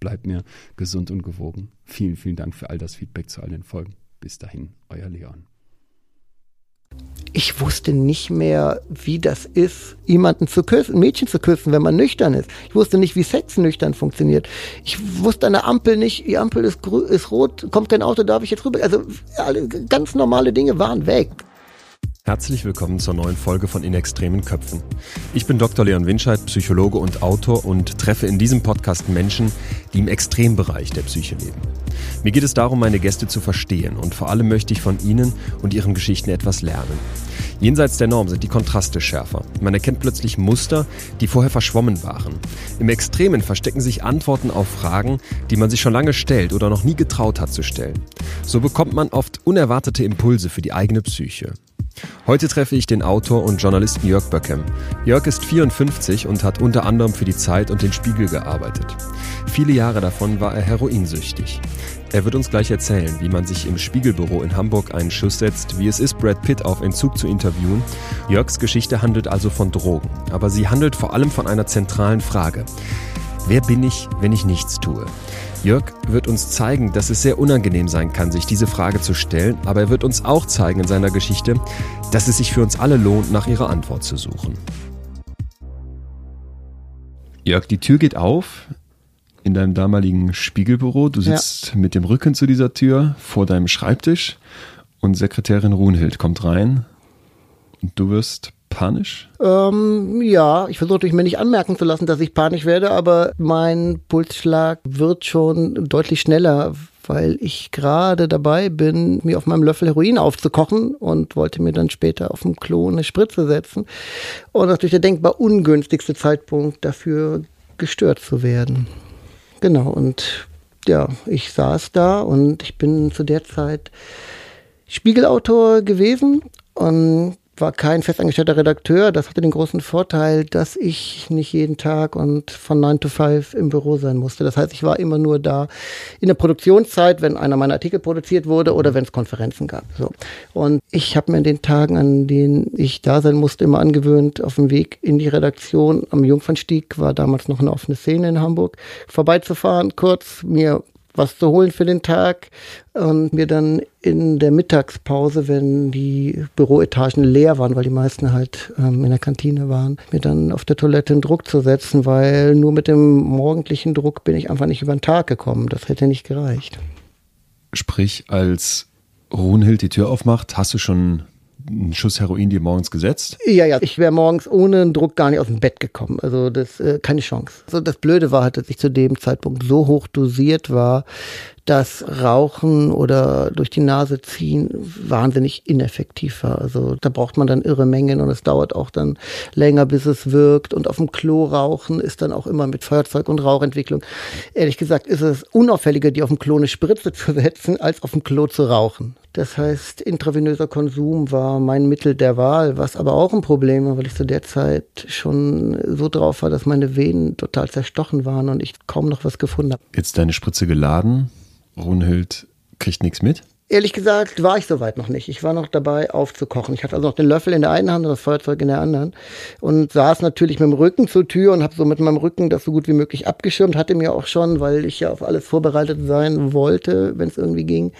bleibt mir gesund und gewogen. Vielen, vielen Dank für all das Feedback zu all den Folgen. Bis dahin, euer Leon. Ich wusste nicht mehr, wie das ist, jemanden zu küssen, ein Mädchen zu küssen, wenn man nüchtern ist. Ich wusste nicht, wie Sex nüchtern funktioniert. Ich wusste an der Ampel nicht, die Ampel ist, ist rot, kommt kein Auto, darf ich jetzt rüber. Also ganz normale Dinge waren weg. Herzlich willkommen zur neuen Folge von In extremen Köpfen. Ich bin Dr. Leon Winscheid, Psychologe und Autor und treffe in diesem Podcast Menschen, die im Extrembereich der Psyche leben. Mir geht es darum, meine Gäste zu verstehen und vor allem möchte ich von ihnen und ihren Geschichten etwas lernen. Jenseits der Norm sind die Kontraste schärfer. Man erkennt plötzlich Muster, die vorher verschwommen waren. Im Extremen verstecken sich Antworten auf Fragen, die man sich schon lange stellt oder noch nie getraut hat zu stellen. So bekommt man oft unerwartete Impulse für die eigene Psyche. Heute treffe ich den Autor und Journalisten Jörg Böckem. Jörg ist 54 und hat unter anderem für die Zeit und den Spiegel gearbeitet. Viele Jahre davon war er heroinsüchtig. Er wird uns gleich erzählen, wie man sich im Spiegelbüro in Hamburg einen Schuss setzt, wie es ist, Brad Pitt auf Entzug zu interviewen. Jörgs Geschichte handelt also von Drogen, aber sie handelt vor allem von einer zentralen Frage. Wer bin ich, wenn ich nichts tue? Jörg wird uns zeigen, dass es sehr unangenehm sein kann, sich diese Frage zu stellen, aber er wird uns auch zeigen in seiner Geschichte, dass es sich für uns alle lohnt, nach ihrer Antwort zu suchen. Jörg, die Tür geht auf in deinem damaligen Spiegelbüro. Du sitzt ja. mit dem Rücken zu dieser Tür vor deinem Schreibtisch und Sekretärin Runhild kommt rein und du wirst panisch? Ähm, ja, ich versuche mir nicht anmerken zu lassen, dass ich panisch werde, aber mein Pulsschlag wird schon deutlich schneller, weil ich gerade dabei bin, mir auf meinem Löffel Heroin aufzukochen und wollte mir dann später auf dem Klo eine Spritze setzen. Und natürlich der denkbar ungünstigste Zeitpunkt dafür gestört zu werden. Genau, und ja, ich saß da und ich bin zu der Zeit Spiegelautor gewesen und war kein festangestellter Redakteur. Das hatte den großen Vorteil, dass ich nicht jeden Tag und von 9 to 5 im Büro sein musste. Das heißt, ich war immer nur da in der Produktionszeit, wenn einer meiner Artikel produziert wurde oder wenn es Konferenzen gab. So. Und ich habe mir in den Tagen, an denen ich da sein musste, immer angewöhnt, auf dem Weg in die Redaktion am Jungfernstieg, war damals noch eine offene Szene in Hamburg, vorbeizufahren, kurz mir was zu holen für den Tag und mir dann in der Mittagspause, wenn die Büroetagen leer waren, weil die meisten halt ähm, in der Kantine waren, mir dann auf der Toilette einen Druck zu setzen, weil nur mit dem morgendlichen Druck bin ich einfach nicht über den Tag gekommen. Das hätte nicht gereicht. Sprich, als Runhild die Tür aufmacht, hast du schon einen Schuss Heroin dir morgens gesetzt? Ja, ja. Ich wäre morgens ohne einen Druck gar nicht aus dem Bett gekommen. Also das äh, keine Chance. Also das Blöde war halt, dass ich zu dem Zeitpunkt so hoch dosiert war, dass Rauchen oder durch die Nase ziehen wahnsinnig ineffektiv war. Also da braucht man dann irre Mengen und es dauert auch dann länger, bis es wirkt. Und auf dem Klo rauchen ist dann auch immer mit Feuerzeug und Rauchentwicklung. Ehrlich gesagt ist es unauffälliger, die auf dem Klo eine Spritze zu setzen, als auf dem Klo zu rauchen. Das heißt, intravenöser Konsum war mein Mittel der Wahl, was aber auch ein Problem war, weil ich zu der Zeit schon so drauf war, dass meine Venen total zerstochen waren und ich kaum noch was gefunden habe. Jetzt deine Spritze geladen, Brunhild kriegt nichts mit? Ehrlich gesagt war ich soweit noch nicht. Ich war noch dabei aufzukochen. Ich hatte also noch den Löffel in der einen Hand und das Feuerzeug in der anderen und saß natürlich mit dem Rücken zur Tür und habe so mit meinem Rücken das so gut wie möglich abgeschirmt. Hatte mir auch schon, weil ich ja auf alles vorbereitet sein wollte, wenn es irgendwie ging,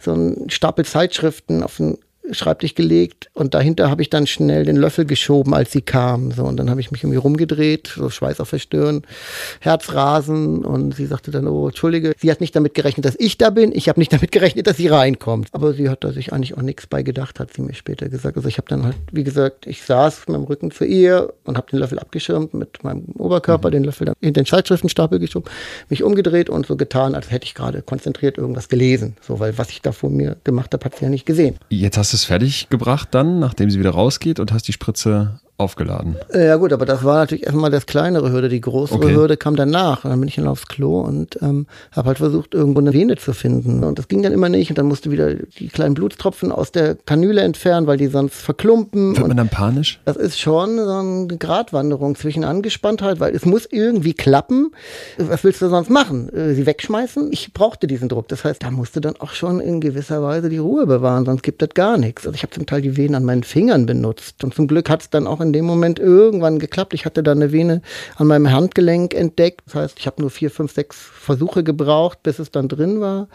so einen Stapel Zeitschriften auf den Schreibtisch gelegt und dahinter habe ich dann schnell den Löffel geschoben, als sie kam. So, und dann habe ich mich irgendwie rumgedreht, so Schweiß auf der Stirn, Herzrasen und sie sagte dann, oh, entschuldige, sie hat nicht damit gerechnet, dass ich da bin, ich habe nicht damit gerechnet, dass sie reinkommt. Aber sie hat da sich eigentlich auch nichts bei gedacht, hat sie mir später gesagt. Also ich habe dann halt, wie gesagt, ich saß mit dem Rücken zu ihr und habe den Löffel abgeschirmt mit meinem Oberkörper, mhm. den Löffel dann in den Zeitschriftenstapel geschoben, mich umgedreht und so getan, als hätte ich gerade konzentriert irgendwas gelesen. So, weil was ich da vor mir gemacht habe, hat sie ja nicht gesehen. Jetzt hast du es fertig gebracht dann, nachdem sie wieder rausgeht und hast die Spritze aufgeladen. Äh, ja gut, aber das war natürlich erstmal das kleinere Hürde. Die größere okay. Hürde kam danach. Und dann bin ich dann aufs Klo und ähm, habe halt versucht, irgendwo eine Vene zu finden. Und das ging dann immer nicht. Und dann musste wieder die kleinen Blutstropfen aus der Kanüle entfernen, weil die sonst verklumpen. Wird man dann panisch? Das ist schon so eine Gratwanderung zwischen Angespanntheit, weil es muss irgendwie klappen. Was willst du sonst machen? Äh, sie wegschmeißen? Ich brauchte diesen Druck. Das heißt, da musste dann auch schon in gewisser Weise die Ruhe bewahren, sonst gibt das gar nichts. Also ich habe zum Teil die Venen an meinen Fingern benutzt. Und zum Glück hat es dann auch in in dem Moment irgendwann geklappt. Ich hatte da eine Vene an meinem Handgelenk entdeckt. Das heißt, ich habe nur vier, fünf, sechs Versuche gebraucht, bis es dann drin war.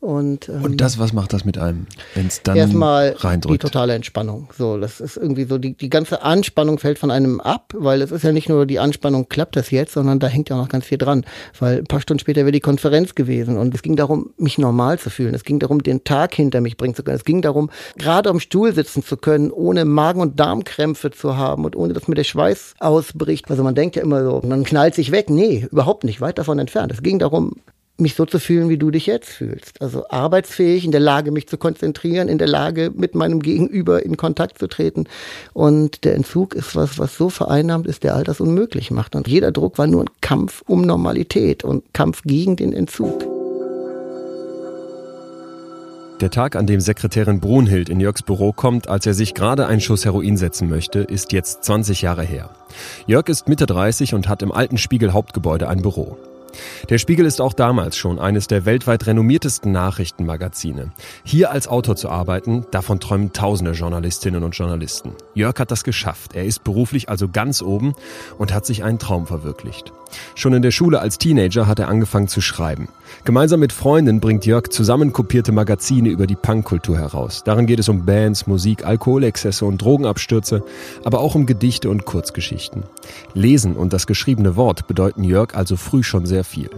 Und, ähm, und das, was macht das mit einem, wenn es dann erstmal reindrückt? Die totale Entspannung. So, das ist irgendwie so, die, die ganze Anspannung fällt von einem ab, weil es ist ja nicht nur die Anspannung, klappt das jetzt, sondern da hängt ja auch noch ganz viel dran. Weil ein paar Stunden später wäre die Konferenz gewesen und es ging darum, mich normal zu fühlen. Es ging darum, den Tag hinter mich bringen zu können. Es ging darum, gerade am Stuhl sitzen zu können, ohne Magen- und Darmkrämpfe zu haben und ohne, dass mir der Schweiß ausbricht. Also man denkt ja immer so, man knallt sich weg. Nee, überhaupt nicht, weit davon entfernt. Es ging darum, mich so zu fühlen, wie du dich jetzt fühlst. Also arbeitsfähig, in der Lage, mich zu konzentrieren, in der Lage, mit meinem Gegenüber in Kontakt zu treten. Und der Entzug ist was, was so vereinnahmt ist, der all das unmöglich macht. Und jeder Druck war nur ein Kampf um Normalität und Kampf gegen den Entzug. Der Tag, an dem Sekretärin Brunhild in Jörgs Büro kommt, als er sich gerade einen Schuss Heroin setzen möchte, ist jetzt 20 Jahre her. Jörg ist Mitte 30 und hat im alten Spiegel Hauptgebäude ein Büro. Der Spiegel ist auch damals schon eines der weltweit renommiertesten Nachrichtenmagazine. Hier als Autor zu arbeiten, davon träumen tausende Journalistinnen und Journalisten. Jörg hat das geschafft. Er ist beruflich also ganz oben und hat sich einen Traum verwirklicht. Schon in der Schule als Teenager hat er angefangen zu schreiben. Gemeinsam mit Freunden bringt Jörg zusammenkopierte Magazine über die Punkkultur heraus. Darin geht es um Bands, Musik, Alkoholexzesse und Drogenabstürze, aber auch um Gedichte und Kurzgeschichten. Lesen und das geschriebene Wort bedeuten Jörg also früh schon sehr viel.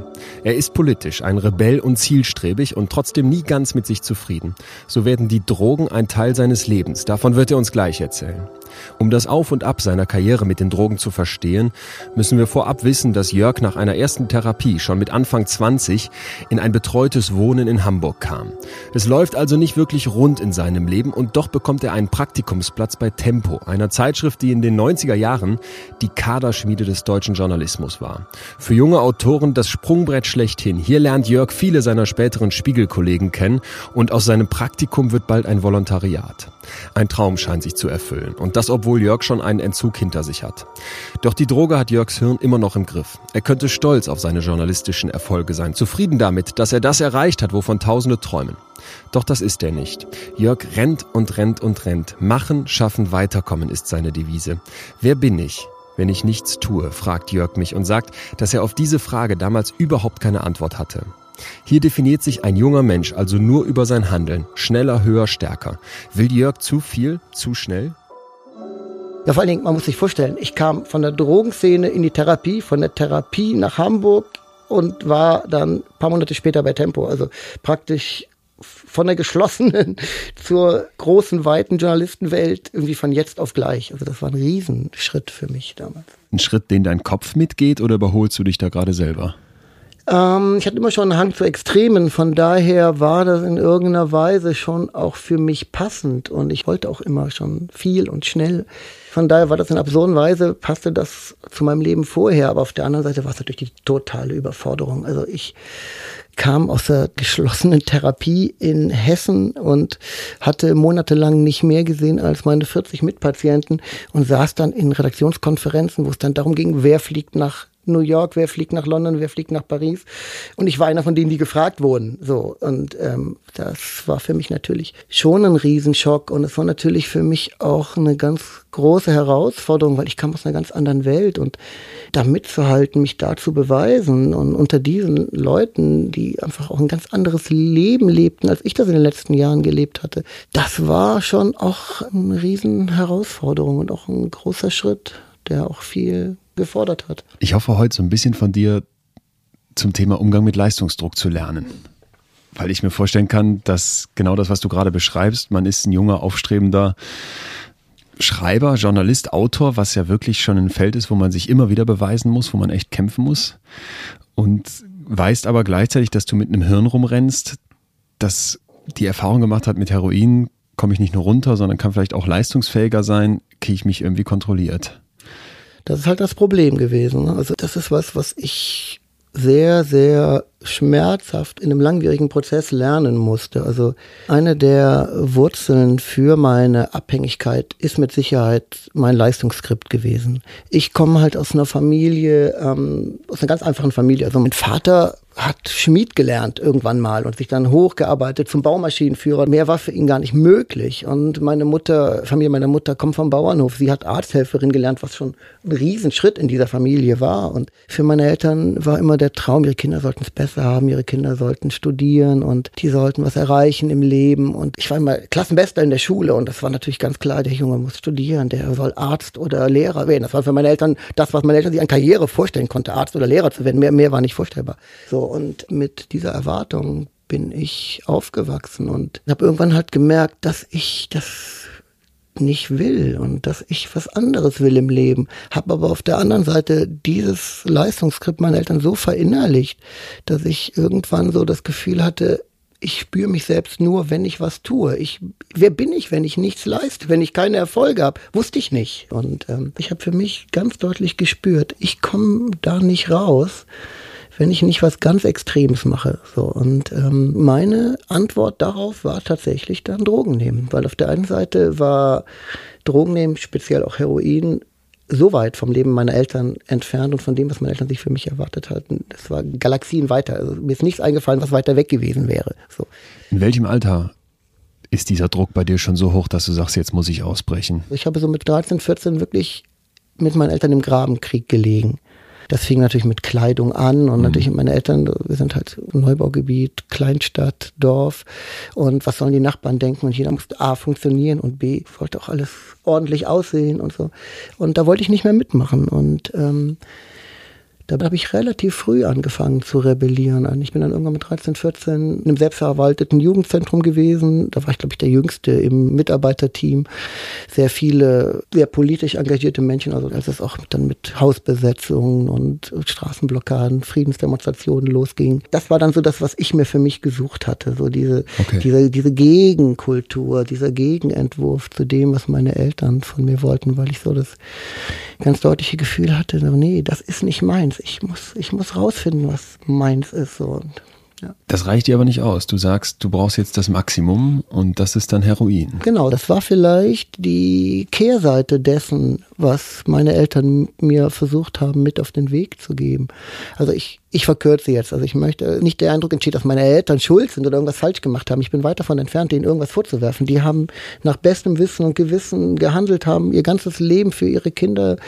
Er ist politisch, ein Rebell und zielstrebig und trotzdem nie ganz mit sich zufrieden. So werden die Drogen ein Teil seines Lebens. Davon wird er uns gleich erzählen. Um das Auf und Ab seiner Karriere mit den Drogen zu verstehen, müssen wir vorab wissen, dass Jörg nach einer ersten Therapie schon mit Anfang 20 in ein betreutes Wohnen in Hamburg kam. Es läuft also nicht wirklich rund in seinem Leben und doch bekommt er einen Praktikumsplatz bei Tempo, einer Zeitschrift, die in den 90er Jahren die Kaderschmiede des deutschen Journalismus war. Für junge Autoren das Sprungbrett schlechthin. Hier lernt Jörg viele seiner späteren Spiegelkollegen kennen und aus seinem Praktikum wird bald ein Volontariat. Ein Traum scheint sich zu erfüllen. Und das, obwohl Jörg schon einen Entzug hinter sich hat. Doch die Droge hat Jörgs Hirn immer noch im Griff. Er könnte stolz auf seine journalistischen Erfolge sein, zufrieden damit, dass er das erreicht hat, wovon Tausende träumen. Doch das ist er nicht. Jörg rennt und rennt und rennt. Machen, schaffen, weiterkommen ist seine Devise. Wer bin ich? Wenn ich nichts tue, fragt Jörg mich und sagt, dass er auf diese Frage damals überhaupt keine Antwort hatte. Hier definiert sich ein junger Mensch also nur über sein Handeln. Schneller, höher, stärker. Will Jörg zu viel, zu schnell? Ja, vor allen Dingen, man muss sich vorstellen, ich kam von der Drogenszene in die Therapie, von der Therapie nach Hamburg und war dann ein paar Monate später bei Tempo. Also praktisch von der geschlossenen zur großen, weiten Journalistenwelt irgendwie von jetzt auf gleich. Also das war ein Riesenschritt für mich damals. Ein Schritt, den dein Kopf mitgeht oder überholst du dich da gerade selber? Ähm, ich hatte immer schon einen Hang zu Extremen, von daher war das in irgendeiner Weise schon auch für mich passend und ich wollte auch immer schon viel und schnell. Von daher war das in absurden Weise, passte das zu meinem Leben vorher, aber auf der anderen Seite war es natürlich die totale Überforderung. Also ich kam aus der geschlossenen Therapie in Hessen und hatte monatelang nicht mehr gesehen als meine 40 Mitpatienten und saß dann in Redaktionskonferenzen, wo es dann darum ging, wer fliegt nach New York, wer fliegt nach London, wer fliegt nach Paris. Und ich war einer von denen, die gefragt wurden. So. Und ähm, das war für mich natürlich schon ein Riesenschock. Und es war natürlich für mich auch eine ganz große Herausforderung, weil ich kam aus einer ganz anderen Welt und da mitzuhalten, mich da zu beweisen und unter diesen Leuten, die einfach auch ein ganz anderes Leben lebten, als ich das in den letzten Jahren gelebt hatte, das war schon auch eine riesen Herausforderung und auch ein großer Schritt, der auch viel gefordert hat. Ich hoffe heute so ein bisschen von dir zum Thema Umgang mit Leistungsdruck zu lernen. Weil ich mir vorstellen kann, dass genau das, was du gerade beschreibst, man ist ein junger, aufstrebender Schreiber, Journalist, Autor, was ja wirklich schon ein Feld ist, wo man sich immer wieder beweisen muss, wo man echt kämpfen muss. Und weißt aber gleichzeitig, dass du mit einem Hirn rumrennst, das die Erfahrung gemacht hat, mit Heroin komme ich nicht nur runter, sondern kann vielleicht auch leistungsfähiger sein, kriege ich mich irgendwie kontrolliert. Das ist halt das Problem gewesen. Ne? Also das ist was, was ich sehr, sehr schmerzhaft in einem langwierigen Prozess lernen musste. Also eine der Wurzeln für meine Abhängigkeit ist mit Sicherheit mein Leistungsskript gewesen. Ich komme halt aus einer Familie, ähm, aus einer ganz einfachen Familie. Also mein Vater hat Schmied gelernt irgendwann mal und sich dann hochgearbeitet zum Baumaschinenführer. Mehr war für ihn gar nicht möglich. Und meine Mutter, Familie meiner Mutter kommt vom Bauernhof. Sie hat Arzthelferin gelernt, was schon ein Riesenschritt in dieser Familie war. Und für meine Eltern war immer der Traum, ihre Kinder sollten es besser haben, ihre Kinder sollten studieren und die sollten was erreichen im Leben. Und ich war immer Klassenbester in der Schule und das war natürlich ganz klar, der Junge muss studieren, der soll Arzt oder Lehrer werden. Das war für meine Eltern das, was meine Eltern sich an Karriere vorstellen konnte, Arzt oder Lehrer zu werden. Mehr, mehr war nicht vorstellbar. So, und mit dieser Erwartung bin ich aufgewachsen und habe irgendwann halt gemerkt, dass ich das nicht will und dass ich was anderes will im Leben. Habe aber auf der anderen Seite dieses Leistungsskript meiner Eltern so verinnerlicht, dass ich irgendwann so das Gefühl hatte, ich spüre mich selbst nur, wenn ich was tue. Ich, wer bin ich, wenn ich nichts leiste, wenn ich keine Erfolge habe? Wusste ich nicht. Und ähm, ich habe für mich ganz deutlich gespürt, ich komme da nicht raus wenn ich nicht was ganz Extremes mache. So und ähm, meine Antwort darauf war tatsächlich dann Drogen nehmen, weil auf der einen Seite war Drogen nehmen, speziell auch Heroin, so weit vom Leben meiner Eltern entfernt und von dem, was meine Eltern sich für mich erwartet hatten. Das war Galaxien weiter. Also mir ist nichts eingefallen, was weiter weg gewesen wäre. So. In welchem Alter ist dieser Druck bei dir schon so hoch, dass du sagst, jetzt muss ich ausbrechen? Ich habe so mit 13, 14 wirklich mit meinen Eltern im Grabenkrieg gelegen. Das fing natürlich mit Kleidung an und mhm. natürlich meine Eltern, wir sind halt Neubaugebiet, Kleinstadt, Dorf und was sollen die Nachbarn denken und jeder musste A funktionieren und B wollte auch alles ordentlich aussehen und so. Und da wollte ich nicht mehr mitmachen und ähm, da habe ich relativ früh angefangen zu rebellieren. Ich bin dann irgendwann mit 13, 14 in einem selbstverwalteten Jugendzentrum gewesen. Da war ich, glaube ich, der Jüngste im Mitarbeiterteam. Sehr viele, sehr politisch engagierte Menschen, also als es auch dann mit Hausbesetzungen und Straßenblockaden, Friedensdemonstrationen losging. Das war dann so das, was ich mir für mich gesucht hatte. So diese, okay. diese, diese Gegenkultur, dieser Gegenentwurf zu dem, was meine Eltern von mir wollten, weil ich so das ganz deutliche Gefühl hatte, nee, das ist nicht meins. Ich muss, ich muss rausfinden, was meins ist. So. Und ja. Das reicht dir aber nicht aus. Du sagst, du brauchst jetzt das Maximum und das ist dann Heroin. Genau, das war vielleicht die Kehrseite dessen, was meine Eltern mir versucht haben, mit auf den Weg zu geben. Also ich, ich verkürze jetzt. Also ich möchte nicht der Eindruck entsteht, dass meine Eltern schuld sind oder irgendwas falsch gemacht haben. Ich bin weit davon entfernt, denen irgendwas vorzuwerfen. Die haben nach bestem Wissen und Gewissen gehandelt, haben ihr ganzes Leben für ihre Kinder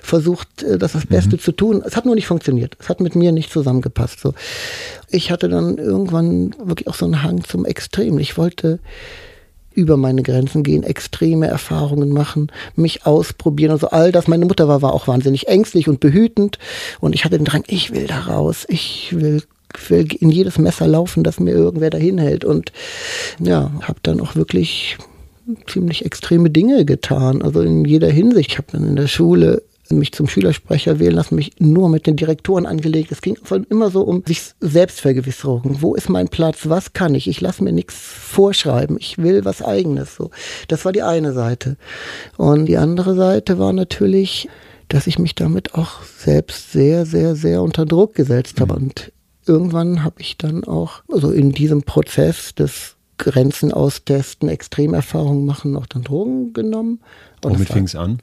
versucht, äh, das das Beste mhm. zu tun. Es hat nur nicht funktioniert. Es hat mit mir nicht zusammengepasst. So ich hatte dann irgendwann wirklich auch so einen Hang zum Extrem. Ich wollte über meine Grenzen gehen, extreme Erfahrungen machen, mich ausprobieren. Also all das. Meine Mutter war, war auch wahnsinnig ängstlich und behütend. Und ich hatte den Drang, ich will da raus. Ich will, will in jedes Messer laufen, das mir irgendwer dahin hält. Und ja, habe dann auch wirklich ziemlich extreme Dinge getan. Also in jeder Hinsicht. Ich habe dann in der Schule mich zum Schülersprecher wählen lassen, mich nur mit den Direktoren angelegt. Es ging immer so um sich Selbstvergewisserung. Wo ist mein Platz? Was kann ich? Ich lasse mir nichts vorschreiben. Ich will was eigenes. So. Das war die eine Seite. Und die andere Seite war natürlich, dass ich mich damit auch selbst sehr, sehr, sehr unter Druck gesetzt habe. Mhm. Und irgendwann habe ich dann auch, also in diesem Prozess des Grenzen austesten, Extremerfahrungen machen, auch dann Drogen genommen. Und Womit fing es an?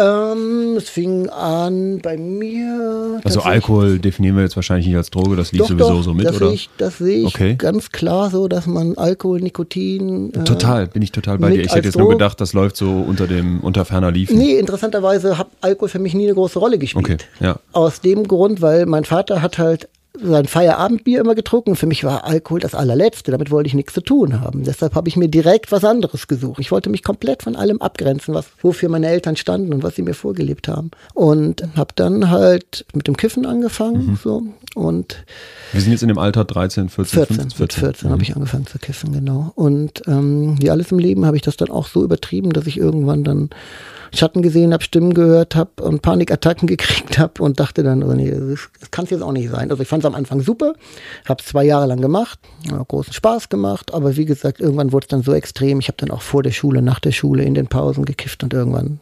Ähm, es fing an bei mir. Also Alkohol definieren wir jetzt wahrscheinlich nicht als Droge, das liegt doch, sowieso doch, so mit, das oder? Sehe ich, das sehe ich Okay. ganz klar so, dass man Alkohol, Nikotin. äh, Total, bin ich total bei dir. Ich hätte jetzt nur Droge- gedacht, das läuft so unter dem unter ferner Liefen. Nee, interessanterweise hat Alkohol für mich nie eine große Rolle gespielt. Okay, ja. Aus dem Grund, weil mein Vater hat halt sein Feierabendbier immer getrunken. Für mich war Alkohol das allerletzte. Damit wollte ich nichts zu tun haben. Deshalb habe ich mir direkt was anderes gesucht. Ich wollte mich komplett von allem abgrenzen, was, wofür meine Eltern standen und was sie mir vorgelebt haben. Und habe dann halt mit dem Kiffen angefangen. So. Und Wir sind jetzt in dem Alter 13, 14, 14, 15, mit 14 Mhm. habe ich angefangen zu kiffen, genau. Und ähm, wie alles im Leben habe ich das dann auch so übertrieben, dass ich irgendwann dann Schatten gesehen habe, Stimmen gehört habe und Panikattacken gekriegt habe und dachte dann, oh nee, das, kann es jetzt auch nicht sein. Also ich fand es am Anfang super, habe es zwei Jahre lang gemacht, großen Spaß gemacht, aber wie gesagt, irgendwann wurde es dann so extrem. Ich habe dann auch vor der Schule, nach der Schule, in den Pausen gekifft und irgendwann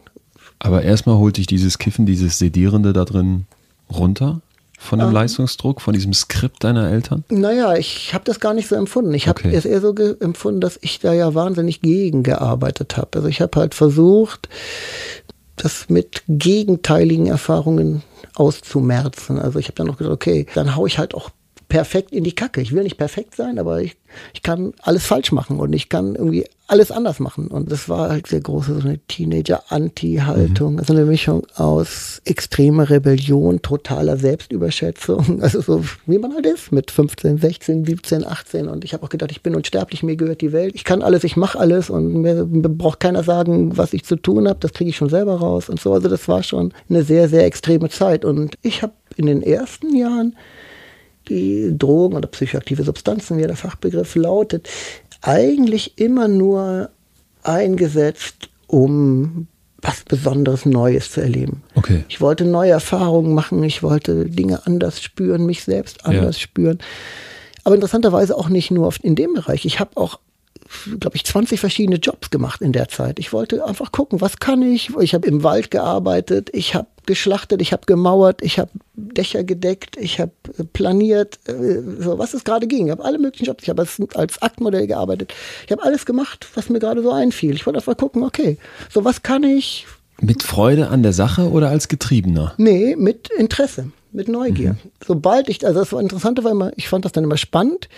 Aber erstmal holt dich dieses Kiffen, dieses Sedierende da drin runter von dem Ähm. Leistungsdruck, von diesem Skript deiner Eltern? Naja, ich habe das gar nicht so empfunden. Ich habe Okay. es eher so empfunden, dass ich da ja wahnsinnig gegen gearbeitet habe. Also ich habe halt versucht, das mit gegenteiligen Erfahrungen auszumerzen. Also ich habe dann noch gesagt, okay, dann hau ich halt auch perfekt in die Kacke. Ich will nicht perfekt sein, aber ich, ich kann alles falsch machen und ich kann irgendwie alles anders machen. Und das war halt sehr große so eine Teenager-Anti-Haltung. Also eine Mischung aus extremer Rebellion, totaler Selbstüberschätzung. Also so wie man halt ist mit 15, 16, 17, 18. Und ich habe auch gedacht, ich bin unsterblich, mir gehört die Welt. Ich kann alles, ich mache alles und mir, mir braucht keiner sagen, was ich zu tun habe. Das kriege ich schon selber raus und so. Also das war schon eine sehr, sehr extreme Zeit. Und ich habe in den ersten Jahren die Drogen oder psychoaktive Substanzen, wie der Fachbegriff lautet, eigentlich immer nur eingesetzt, um was Besonderes Neues zu erleben. Okay. Ich wollte neue Erfahrungen machen, ich wollte Dinge anders spüren, mich selbst anders Ja. spüren. Aber interessanterweise auch nicht nur in dem Bereich. Ich habe auch, glaube ich, 20 verschiedene Jobs gemacht in der Zeit. Ich wollte einfach gucken, was kann ich. Ich habe im Wald gearbeitet, ich habe geschlachtet, ich habe gemauert, ich habe Dächer gedeckt, ich habe äh, planiert, äh, so was es gerade ging. Ich habe alle möglichen Jobs. Ich habe als, als Aktmodell gearbeitet. Ich habe alles gemacht, was mir gerade so einfiel. Ich wollte einfach gucken, okay, so was kann ich, Mit Freude an der Sache oder als Getriebener? Nee, mit Interesse, mit Neugier. Sobald ich, also das war interessant, weil immer, ich fand das dann immer spannend.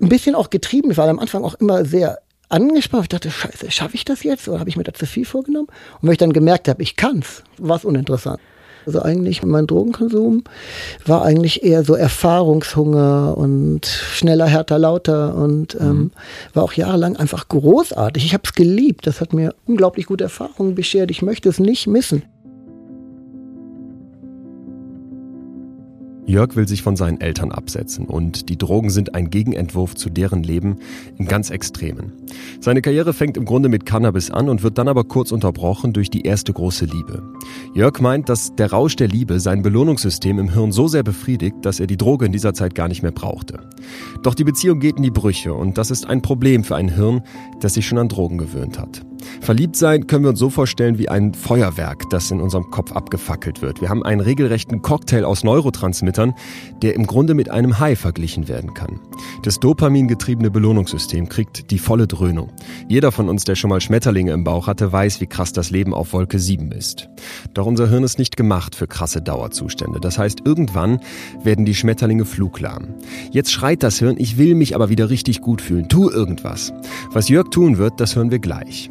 Ein bisschen auch getrieben. Ich war am Anfang auch immer sehr angespannt. Ich dachte, scheiße, schaffe ich das jetzt? Oder habe ich mir da zu viel vorgenommen? Und wenn ich dann gemerkt habe, ich kann's, war es uninteressant. Also eigentlich mein Drogenkonsum war eigentlich eher so Erfahrungshunger und schneller, härter, lauter und ähm, war auch jahrelang einfach großartig. Ich habe es geliebt. Das hat mir unglaublich gute Erfahrungen beschert. Ich möchte es nicht missen. Jörg will sich von seinen Eltern absetzen und die Drogen sind ein Gegenentwurf zu deren Leben im ganz Extremen. Seine Karriere fängt im Grunde mit Cannabis an und wird dann aber kurz unterbrochen durch die erste große Liebe. Jörg meint, dass der Rausch der Liebe sein Belohnungssystem im Hirn so sehr befriedigt, dass er die Droge in dieser Zeit gar nicht mehr brauchte. Doch die Beziehung geht in die Brüche und das ist ein Problem für ein Hirn, das sich schon an Drogen gewöhnt hat. Verliebt sein können wir uns so vorstellen wie ein Feuerwerk, das in unserem Kopf abgefackelt wird. Wir haben einen regelrechten Cocktail aus Neurotransmittern, der im Grunde mit einem High verglichen werden kann. Das dopamingetriebene Belohnungssystem kriegt die volle Dröhnung. Jeder von uns, der schon mal Schmetterlinge im Bauch hatte, weiß, wie krass das Leben auf Wolke 7 ist. Doch unser Hirn ist nicht gemacht für krasse Dauerzustände. Das heißt, irgendwann werden die Schmetterlinge fluglahm. Jetzt schreit das Hirn, ich will mich aber wieder richtig gut fühlen. Tu irgendwas. Was Jörg tun wird, das hören wir gleich.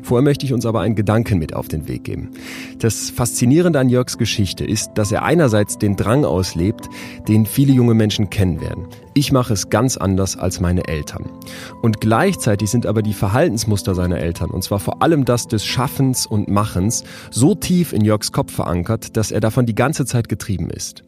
Vorher möchte ich uns aber einen Gedanken mit auf den Weg geben. Das Faszinierende an Jörgs Geschichte ist, dass er einerseits den Drang auslebt, den viele junge Menschen kennen werden. Ich mache es ganz anders als meine Eltern. Und gleichzeitig sind aber die Verhaltensmuster seiner Eltern, und zwar vor allem das des Schaffens und Machens, so tief in Jörgs Kopf verankert, dass er davon die ganze Zeit getrieben ist.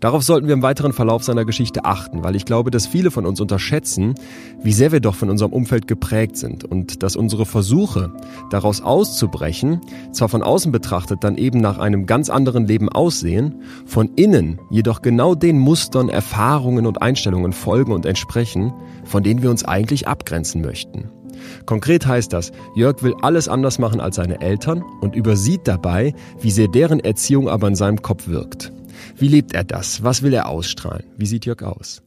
Darauf sollten wir im weiteren Verlauf seiner Geschichte achten, weil ich glaube, dass viele von uns unterschätzen, wie sehr wir doch von unserem Umfeld geprägt sind und dass unsere Versuche, daraus auszubrechen, zwar von außen betrachtet dann eben nach einem ganz anderen Leben aussehen, von innen jedoch genau den Mustern, Erfahrungen und Einstellungen folgen und entsprechen, von denen wir uns eigentlich abgrenzen möchten. Konkret heißt das, Jörg will alles anders machen als seine Eltern und übersieht dabei, wie sehr deren Erziehung aber in seinem Kopf wirkt. Wie lebt er das? Was will er ausstrahlen? Wie sieht Jörg aus?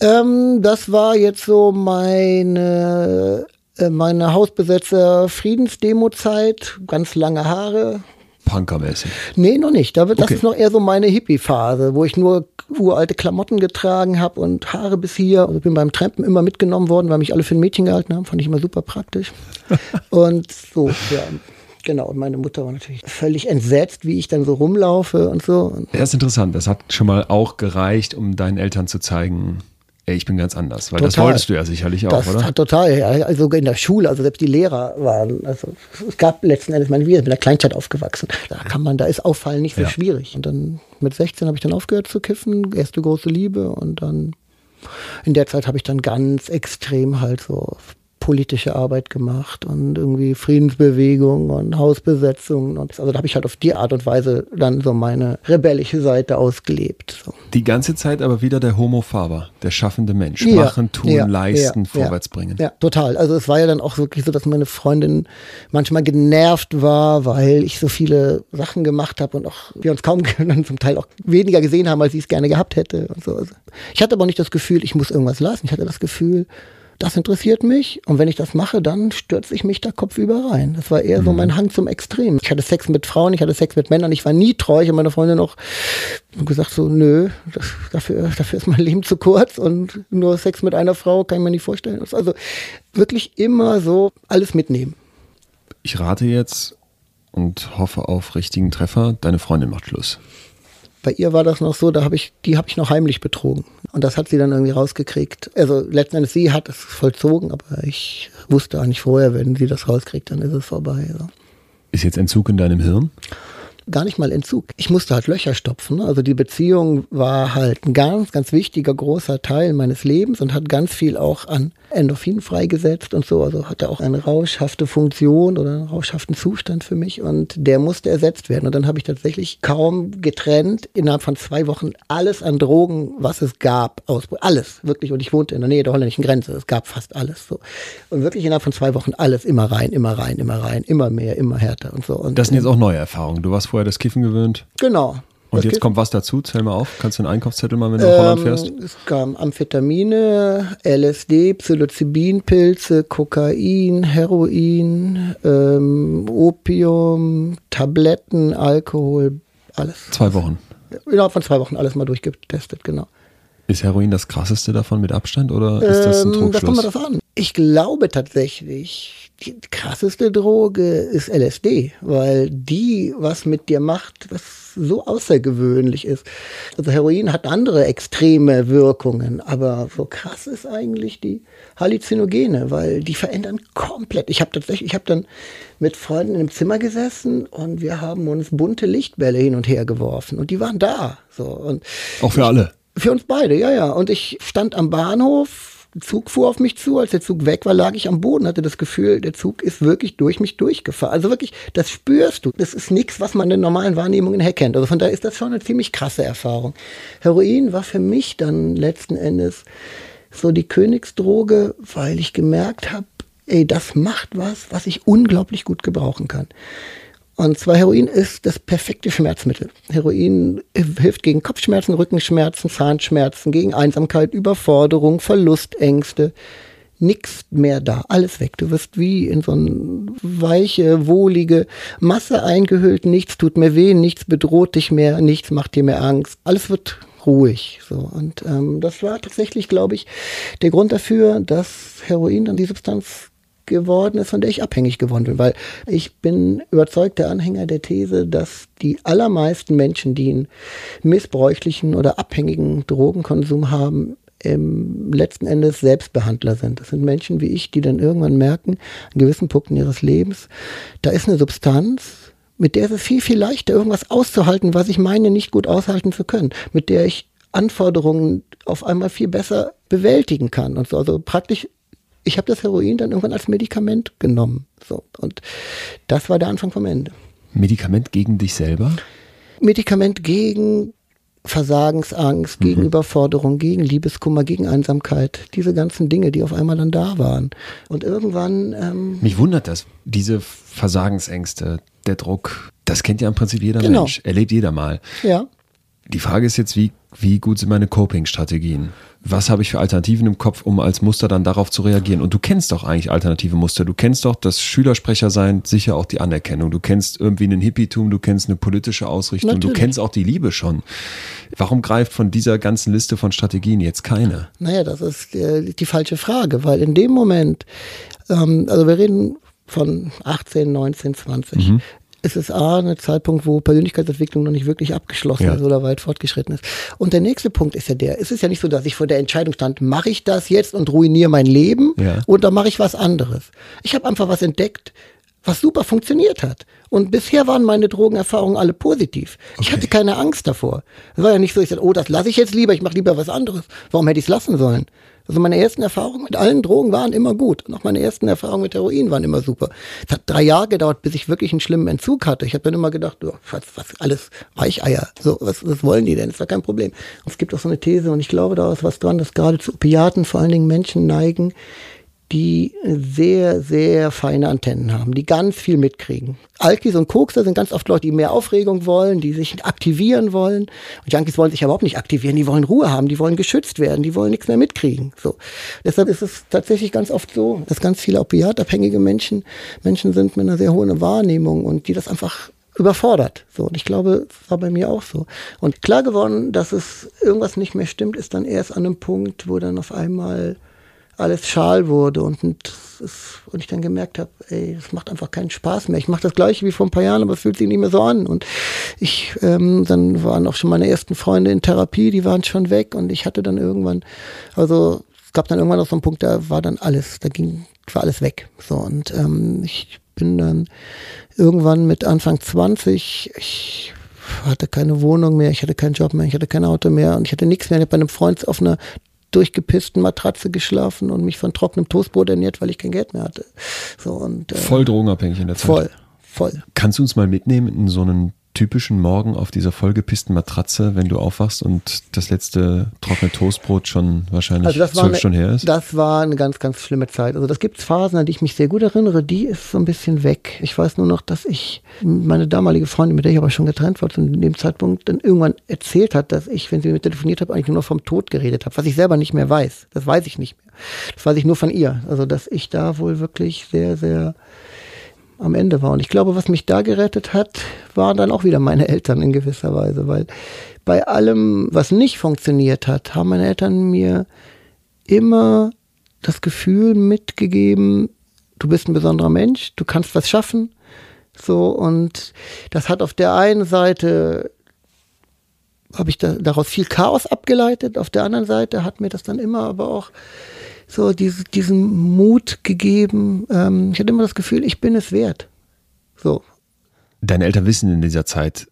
Ähm, das war jetzt so meine, meine Hausbesetzer Friedensdemo-Zeit. Ganz lange Haare, punkermäßig? Nee, noch nicht. Das Okay. ist noch eher so meine Hippie-Phase, wo ich nur uralte Klamotten getragen habe und Haare bis hier. Also bin beim Trampen immer mitgenommen worden, weil mich alle für ein Mädchen gehalten haben. Fand ich immer super praktisch. und so, ja. Genau, und meine Mutter war natürlich völlig entsetzt, wie ich dann so rumlaufe und so. Und Ja, ist interessant. Das hat schon mal auch gereicht, um deinen Eltern zu zeigen, ich bin ganz anders. Weil das Total. wolltest du ja sicherlich auch, das oder? total, ja, also sogar in der Schule, also selbst die Lehrer waren, also es gab letzten Endes, meine, wir sind in der Kleinstadt aufgewachsen, da kann man, da ist Auffallen nicht so Ja. schwierig. Und dann mit 16 habe ich dann aufgehört zu kiffen, erste große Liebe und dann in der Zeit habe ich dann ganz extrem halt so politische Arbeit gemacht und irgendwie Friedensbewegung und Hausbesetzung und also da habe ich halt auf die Art und Weise dann so meine rebellische Seite ausgelebt. So. Die ganze Zeit aber wieder der Homo Faber, der schaffende Mensch. Ja, Machen, tun, ja, leisten, ja, vorwärts bringen. Ja, total. Also es war ja dann auch wirklich so, dass meine Freundin manchmal genervt war, weil ich so viele Sachen gemacht habe und auch wir uns kaum dann zum Teil auch weniger gesehen haben, als ich es gerne gehabt hätte und so. Also ich hatte aber nicht das Gefühl, ich muss irgendwas lassen. Ich hatte das Gefühl, das interessiert mich und wenn ich das mache, dann stürze ich mich da kopfüber rein. Das war eher so mein Hang zum Extrem. Ich hatte Sex mit Frauen, ich hatte Sex mit Männern, ich war nie treu. Ich habe meine Freundin auch gesagt so, nö, das, dafür, dafür ist mein Leben zu kurz und nur Sex mit einer Frau kann ich mir nicht vorstellen. Also wirklich immer so alles mitnehmen. Ich rate jetzt und hoffe auf richtigen Treffer. Deine Freundin macht Schluss. Bei ihr war das noch so, da habe ich, die habe ich noch heimlich betrogen. Und das hat sie dann irgendwie rausgekriegt. Also letzten Endes, sie hat es vollzogen, aber ich wusste auch nicht vorher, wenn sie das rauskriegt, dann ist es vorbei. So. Ist jetzt Entzug in deinem Hirn? Gar nicht mal Entzug. Ich musste halt Löcher stopfen. Ne? Also die Beziehung war halt ein ganz, ganz wichtiger, großer Teil meines Lebens und hat ganz viel auch an Endorphin freigesetzt und so. Also hatte auch eine rauschhafte Funktion oder einen rauschhaften Zustand für mich und der musste ersetzt werden. Und dann habe ich tatsächlich kaum getrennt, innerhalb von zwei Wochen alles an Drogen, was es gab, ausprobiert. Alles, wirklich. Und ich wohnte in der Nähe der holländischen Grenze. Es gab fast alles so. Und wirklich innerhalb von zwei Wochen alles immer rein, immer rein, immer rein, immer mehr, immer härter und so. Und Das sind jetzt auch neue Erfahrungen. Du warst vorher das Kiffen gewöhnt. Genau. Und jetzt kommt was dazu? Zähl mal auf. Kannst du einen Einkaufszettel mal, wenn du nach Holland fährst? Ähm, es kam Amphetamine, LSD, Psilocybinpilze, Kokain, Heroin, ähm, Opium, Tabletten, Alkohol, alles. Zwei Wochen. Innerhalb von zwei Wochen alles mal durchgetestet, genau. Ist Heroin das krasseste davon mit Abstand oder ist das ein Ähm, das kommt Trugschluss? mal drauf an. Ich glaube tatsächlich, die krasseste Droge ist LSD, weil die was mit dir macht, was so außergewöhnlich ist. Also Heroin hat andere extreme Wirkungen, aber so krass ist eigentlich die Halluzinogene, weil die verändern komplett. Ich habe tatsächlich, ich habe dann mit Freunden im Zimmer gesessen und wir haben uns bunte Lichtbälle hin und her geworfen und die waren da. So und Auch für alle. für uns beide, ja, ja. Und ich stand am Bahnhof, Zug fuhr auf mich zu. Als der Zug weg war, lag ich am Boden, hatte das Gefühl, der Zug ist wirklich durch mich durchgefahren. Also wirklich, das spürst du. Das ist nichts, was man in normalen Wahrnehmungen herkennt. Also von daher ist das schon eine ziemlich krasse Erfahrung. Heroin war für mich dann letzten Endes so die Königsdroge, weil ich gemerkt habe, ey, das macht was, was ich unglaublich gut gebrauchen kann. Und zwar Heroin ist das perfekte Schmerzmittel. Heroin hilft gegen Kopfschmerzen, Rückenschmerzen, Zahnschmerzen, gegen Einsamkeit, Überforderung, Verlustängste. Nix mehr da, alles weg. Du wirst wie in so eine weiche, wohlige Masse eingehüllt. Nichts tut mehr weh, nichts bedroht dich mehr, nichts macht dir mehr Angst. Alles wird ruhig. So und ähm, das war tatsächlich, glaube ich, der Grund dafür, dass Heroin dann die Substanz geworden ist, von der ich abhängig geworden bin. Weil ich bin überzeugter Anhänger der These, dass die allermeisten Menschen, die einen missbräuchlichen oder abhängigen Drogenkonsum haben, im letzten Endes Selbstbehandler sind. Das sind Menschen wie ich, die dann irgendwann merken, an gewissen Punkten ihres Lebens, da ist eine Substanz, mit der ist es viel, viel leichter, irgendwas auszuhalten, was ich meine, nicht gut aushalten zu können, mit der ich Anforderungen auf einmal viel besser bewältigen kann und so. Also praktisch ich habe das Heroin dann irgendwann als Medikament genommen. So. Und das war der Anfang vom Ende. Medikament gegen dich selber? Medikament gegen Versagensangst, gegen Überforderung, gegen Liebeskummer, gegen Einsamkeit. Diese ganzen Dinge, die auf einmal dann da waren. Und irgendwann, ähm, Mich wundert das. Diese Versagensängste, der Druck, das kennt ja im Prinzip jeder Genau. Mensch. Erlebt jeder mal. ja, Die Frage ist jetzt, wie, wie gut sind meine Coping-Strategien? Was habe ich für Alternativen im Kopf, um als Muster dann darauf zu reagieren? Und du kennst doch eigentlich alternative Muster. Du kennst doch das Schülersprecher sein, sicher auch die Anerkennung. Du kennst irgendwie einen Hippietum, du kennst eine politische Ausrichtung, Natürlich. du kennst auch die Liebe schon. Warum greift von dieser ganzen Liste von Strategien jetzt keine? Naja, das ist äh, die falsche Frage, weil in dem Moment, ähm, also wir reden von 18, 19, 20. Mhm es ist A, ein Zeitpunkt, wo Persönlichkeitsentwicklung noch nicht wirklich abgeschlossen ja. ist oder weit fortgeschritten ist. Und der nächste Punkt ist ja der, es ist ja nicht so, dass ich vor der Entscheidung stand, mache ich das jetzt und ruiniere mein Leben ja. oder mache ich was anderes. Ich habe einfach was entdeckt, was super funktioniert hat. Und bisher waren meine Drogenerfahrungen alle positiv. Okay. Ich hatte keine Angst davor. Es war ja nicht so, ich sagte, oh, das lasse ich jetzt lieber, ich mache lieber was anderes. Warum hätte ich es lassen sollen? Also meine ersten Erfahrungen mit allen Drogen waren immer gut. Und auch meine ersten Erfahrungen mit Heroin waren immer super. Es hat drei Jahre gedauert, bis ich wirklich einen schlimmen Entzug hatte. Ich habe dann immer gedacht, oh, was, was alles Weicheier. So, was, was wollen die denn? Das war kein Problem. Und es gibt auch so eine These, und ich glaube, da ist was dran, dass gerade zu Opiaten vor allen Dingen Menschen neigen, die sehr, sehr feine Antennen haben, die ganz viel mitkriegen. Alkis und Kokser sind ganz oft Leute, die mehr Aufregung wollen, die sich aktivieren wollen. Und Junkies wollen sich überhaupt nicht aktivieren, die wollen Ruhe haben, die wollen geschützt werden, die wollen nichts mehr mitkriegen. So. Deshalb ist es tatsächlich ganz oft so, dass ganz viele opiatabhängige Menschen Menschen sind mit einer sehr hohen Wahrnehmung und die das einfach überfordert. So, und ich glaube, es war bei mir auch so. Und klar geworden, dass es irgendwas nicht mehr stimmt, ist dann erst an einem Punkt, wo dann auf einmal alles schal wurde und, und, und ich dann gemerkt habe, ey, das macht einfach keinen Spaß mehr. Ich mache das gleiche wie vor ein paar Jahren, aber es fühlt sich nicht mehr so an. Und ich, ähm, dann waren auch schon meine ersten Freunde in Therapie, die waren schon weg und ich hatte dann irgendwann, also es gab dann irgendwann noch so einen Punkt, da war dann alles, da ging, war alles weg. So und ähm, ich bin dann irgendwann mit Anfang 20, ich hatte keine Wohnung mehr, ich hatte keinen Job mehr, ich hatte kein Auto mehr und ich hatte nichts mehr. Ich habe bei einem Freund auf einer durchgepissten Matratze geschlafen und mich von trockenem Toastbrot ernährt, weil ich kein Geld mehr hatte. So, und, äh, voll drogenabhängig in der Zeit. Voll, voll. Kannst du uns mal mitnehmen in so einen typischen Morgen auf dieser vollgepissten Matratze, wenn du aufwachst und das letzte trockene Toastbrot schon wahrscheinlich also zwölf Stunden her ist? Das war eine ganz, ganz schlimme Zeit. Also das gibt Phasen, an die ich mich sehr gut erinnere. Die ist so ein bisschen weg. Ich weiß nur noch, dass ich meine damalige Freundin, mit der ich aber schon getrennt war, zu dem Zeitpunkt dann irgendwann erzählt hat, dass ich, wenn sie mit telefoniert habe, eigentlich nur vom Tod geredet habe, was ich selber nicht mehr weiß. Das weiß ich nicht mehr. Das weiß ich nur von ihr. Also dass ich da wohl wirklich sehr, sehr am Ende war. Und ich glaube, was mich da gerettet hat, waren dann auch wieder meine Eltern in gewisser Weise, weil bei allem, was nicht funktioniert hat, haben meine Eltern mir immer das Gefühl mitgegeben, du bist ein besonderer Mensch, du kannst was schaffen. So, und das hat auf der einen Seite habe ich da, daraus viel Chaos abgeleitet, auf der anderen Seite hat mir das dann immer aber auch so diese, diesen Mut gegeben. Ähm, ich hatte immer das Gefühl, ich bin es wert. So. Deine Eltern wissen in dieser Zeit,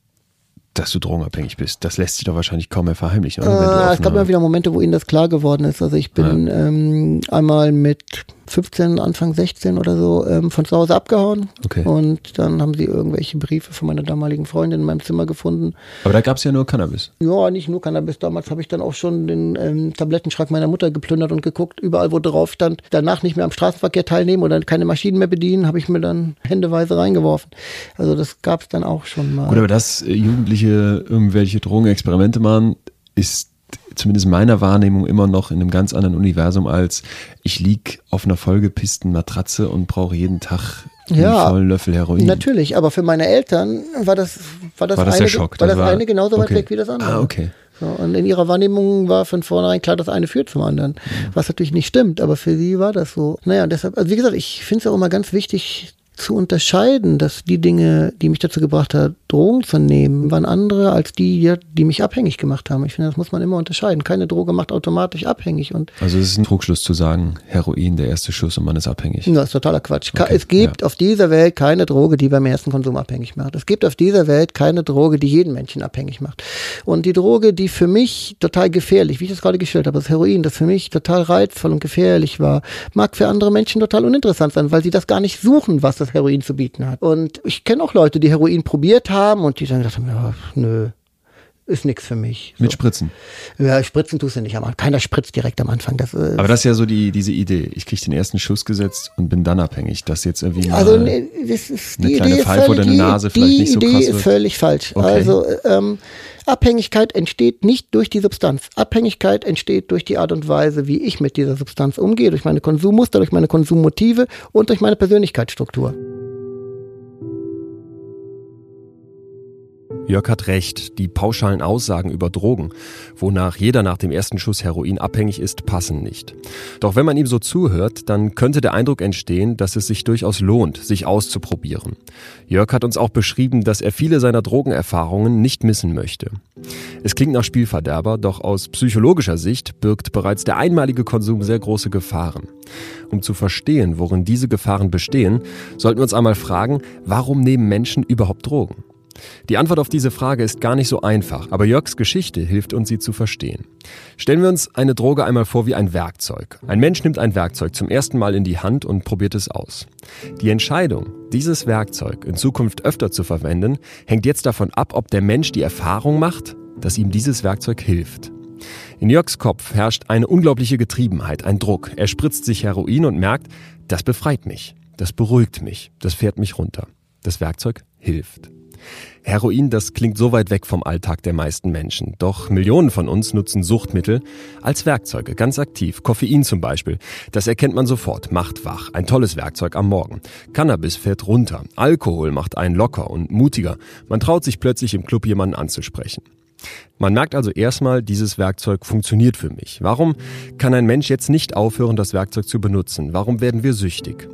dass du drogenabhängig bist. Das lässt sich doch wahrscheinlich kaum mehr verheimlichen. Oder? Äh, es gab immer wieder Momente, wo ihnen das klar geworden ist. Also ich bin ja. ähm, einmal mit 15, Anfang 16 oder so ähm, von zu Hause abgehauen. Okay. Und dann haben sie irgendwelche Briefe von meiner damaligen Freundin in meinem Zimmer gefunden. Aber da gab es ja nur Cannabis. Ja, nicht nur Cannabis. Damals habe ich dann auch schon den ähm, Tablettenschrank meiner Mutter geplündert und geguckt, überall wo drauf stand, danach nicht mehr am Straßenverkehr teilnehmen oder keine Maschinen mehr bedienen, habe ich mir dann händeweise reingeworfen. Also das gab es dann auch schon mal. Gut, aber dass äh, Jugendliche irgendwelche Drogenexperimente machen, ist zumindest meiner Wahrnehmung immer noch in einem ganz anderen Universum als ich lieg auf einer vollgepissten Matratze und brauche jeden Tag ja, einen vollen Löffel Heroin. Natürlich, aber für meine Eltern war das war das, war das eine, Schock. War das war, eine genauso weit weg wie das andere. Ah, okay. So, und in ihrer Wahrnehmung war von vornherein klar, das eine führt zum anderen. Mhm. Was natürlich nicht stimmt, aber für sie war das so. Naja, deshalb, also wie gesagt, ich finde es auch immer ganz wichtig, zu unterscheiden, dass die Dinge, die mich dazu gebracht hat, Drogen zu nehmen, waren andere als die, die mich abhängig gemacht haben. Ich finde, das muss man immer unterscheiden. Keine Droge macht automatisch abhängig. Und also es ist ein Trugschluss zu sagen, Heroin der erste Schuss und man ist abhängig. Das ist totaler Quatsch. Okay, es gibt ja. auf dieser Welt keine Droge, die beim ersten Konsum abhängig macht. Es gibt auf dieser Welt keine Droge, die jeden Menschen abhängig macht. Und die Droge, die für mich total gefährlich, wie ich das gerade gestellt habe, das Heroin, das für mich total reizvoll und gefährlich war, mag für andere Menschen total uninteressant sein, weil sie das gar nicht suchen, was das Heroin zu bieten hat. Und ich kenne auch Leute, die Heroin probiert haben und die dann gesagt haben, ja, nö, ist nichts für mich. So. Mit Spritzen? Ja, Spritzen tust du nicht am Anfang. Keiner spritzt direkt am Anfang. Das, Aber das ist ja so die, diese Idee. Ich kriege den ersten Schuss gesetzt und bin dann abhängig. Das jetzt irgendwie mal also, nee, das ist eine kleine Idee Pfeife oder eine Nase die, vielleicht nicht so Idee krass ist völlig falsch. Okay. Also ähm, Abhängigkeit entsteht nicht durch die Substanz. Abhängigkeit entsteht durch die Art und Weise, wie ich mit dieser Substanz umgehe, durch meine Konsummuster, durch meine Konsummotive und durch meine Persönlichkeitsstruktur. Jörg hat recht, die pauschalen Aussagen über Drogen, wonach jeder nach dem ersten Schuss Heroin abhängig ist, passen nicht. Doch wenn man ihm so zuhört, dann könnte der Eindruck entstehen, dass es sich durchaus lohnt, sich auszuprobieren. Jörg hat uns auch beschrieben, dass er viele seiner Drogenerfahrungen nicht missen möchte. Es klingt nach Spielverderber, doch aus psychologischer Sicht birgt bereits der einmalige Konsum sehr große Gefahren. Um zu verstehen, worin diese Gefahren bestehen, sollten wir uns einmal fragen, warum nehmen Menschen überhaupt Drogen? Die Antwort auf diese Frage ist gar nicht so einfach, aber Jörgs Geschichte hilft uns, sie zu verstehen. Stellen wir uns eine Droge einmal vor wie ein Werkzeug. Ein Mensch nimmt ein Werkzeug zum ersten Mal in die Hand und probiert es aus. Die Entscheidung, dieses Werkzeug in Zukunft öfter zu verwenden, hängt jetzt davon ab, ob der Mensch die Erfahrung macht, dass ihm dieses Werkzeug hilft. In Jörgs Kopf herrscht eine unglaubliche Getriebenheit, ein Druck. Er spritzt sich Heroin und merkt, das befreit mich, das beruhigt mich, das fährt mich runter. Das Werkzeug hilft. Heroin, das klingt so weit weg vom Alltag der meisten Menschen. Doch Millionen von uns nutzen Suchtmittel als Werkzeuge, ganz aktiv. Koffein zum Beispiel. Das erkennt man sofort, macht wach. Ein tolles Werkzeug am Morgen. Cannabis fährt runter. Alkohol macht einen locker und mutiger. Man traut sich plötzlich im Club jemanden anzusprechen. Man merkt also erstmal, dieses Werkzeug funktioniert für mich. Warum kann ein Mensch jetzt nicht aufhören, das Werkzeug zu benutzen? Warum werden wir süchtig?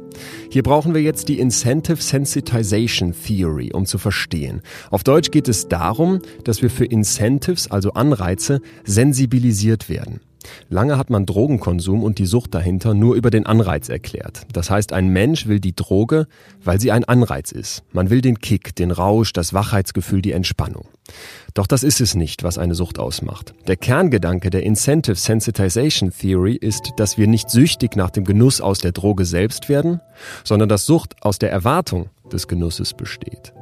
Hier brauchen wir jetzt die Incentive Sensitization Theory, um zu verstehen. Auf Deutsch geht es darum, dass wir für Incentives, also Anreize, sensibilisiert werden. Lange hat man Drogenkonsum und die Sucht dahinter nur über den Anreiz erklärt. Das heißt, ein Mensch will die Droge, weil sie ein Anreiz ist. Man will den Kick, den Rausch, das Wachheitsgefühl, die Entspannung. Doch das ist es nicht, was eine Sucht ausmacht. Der Kerngedanke der Incentive Sensitization Theory ist, dass wir nicht süchtig nach dem Genuss aus der Droge selbst werden, sondern dass Sucht aus der Erwartung des Genusses besteht.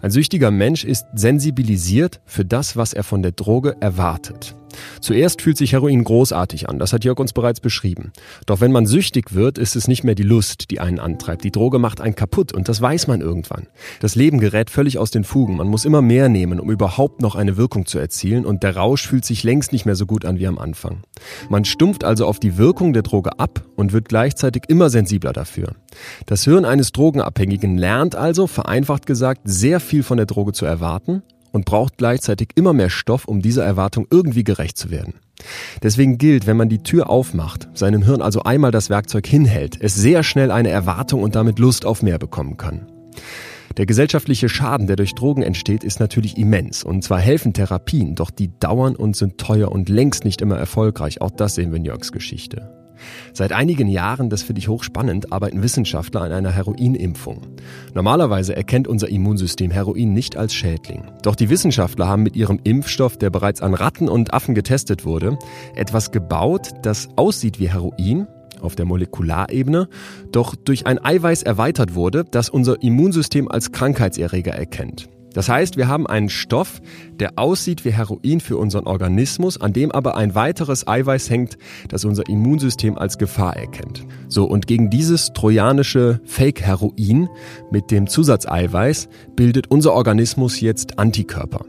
Ein süchtiger Mensch ist sensibilisiert für das, was er von der Droge erwartet. Zuerst fühlt sich Heroin großartig an, das hat Jörg uns bereits beschrieben. Doch wenn man süchtig wird, ist es nicht mehr die Lust, die einen antreibt. Die Droge macht einen kaputt und das weiß man irgendwann. Das Leben gerät völlig aus den Fugen. Man muss immer mehr nehmen, um überhaupt noch eine Wirkung zu erzielen und der Rausch fühlt sich längst nicht mehr so gut an wie am Anfang. Man stumpft also auf die Wirkung der Droge ab und wird gleichzeitig immer sensibler dafür. Das Hirn eines Drogenabhängigen lernt also, vereinfacht gesagt, sehr viel von der Droge zu erwarten und braucht gleichzeitig immer mehr Stoff, um dieser Erwartung irgendwie gerecht zu werden. Deswegen gilt, wenn man die Tür aufmacht, seinem Hirn also einmal das Werkzeug hinhält, es sehr schnell eine Erwartung und damit Lust auf mehr bekommen kann. Der gesellschaftliche Schaden, der durch Drogen entsteht, ist natürlich immens. Und zwar helfen Therapien, doch die dauern und sind teuer und längst nicht immer erfolgreich. Auch das sehen wir in Jörgs Geschichte. Seit einigen Jahren, das finde ich hochspannend, arbeiten Wissenschaftler an einer Heroinimpfung. Normalerweise erkennt unser Immunsystem Heroin nicht als Schädling. Doch die Wissenschaftler haben mit ihrem Impfstoff, der bereits an Ratten und Affen getestet wurde, etwas gebaut, das aussieht wie Heroin, auf der Molekularebene, doch durch ein Eiweiß erweitert wurde, das unser Immunsystem als Krankheitserreger erkennt. Das heißt, wir haben einen Stoff, der aussieht wie Heroin für unseren Organismus, an dem aber ein weiteres Eiweiß hängt, das unser Immunsystem als Gefahr erkennt. So, und gegen dieses trojanische Fake-Heroin mit dem Zusatzeiweiß bildet unser Organismus jetzt Antikörper.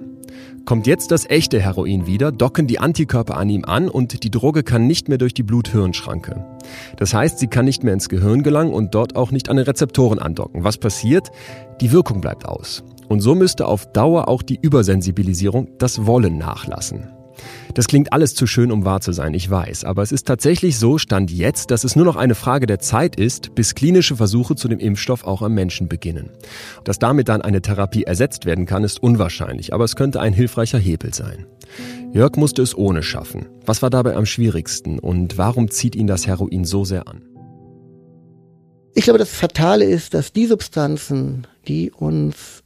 Kommt jetzt das echte Heroin wieder, docken die Antikörper an ihm an und die Droge kann nicht mehr durch die Blut-Hirn-Schranke. Das heißt, sie kann nicht mehr ins Gehirn gelangen und dort auch nicht an den Rezeptoren andocken. Was passiert? Die Wirkung bleibt aus. Und so müsste auf Dauer auch die Übersensibilisierung, das Wollen nachlassen. Das klingt alles zu schön, um wahr zu sein, ich weiß, aber es ist tatsächlich so, stand jetzt, dass es nur noch eine Frage der Zeit ist, bis klinische Versuche zu dem Impfstoff auch am Menschen beginnen. Dass damit dann eine Therapie ersetzt werden kann, ist unwahrscheinlich, aber es könnte ein hilfreicher Hebel sein. Jörg musste es ohne schaffen. Was war dabei am schwierigsten und warum zieht ihn das Heroin so sehr an? Ich glaube, das Fatale ist, dass die Substanzen, die uns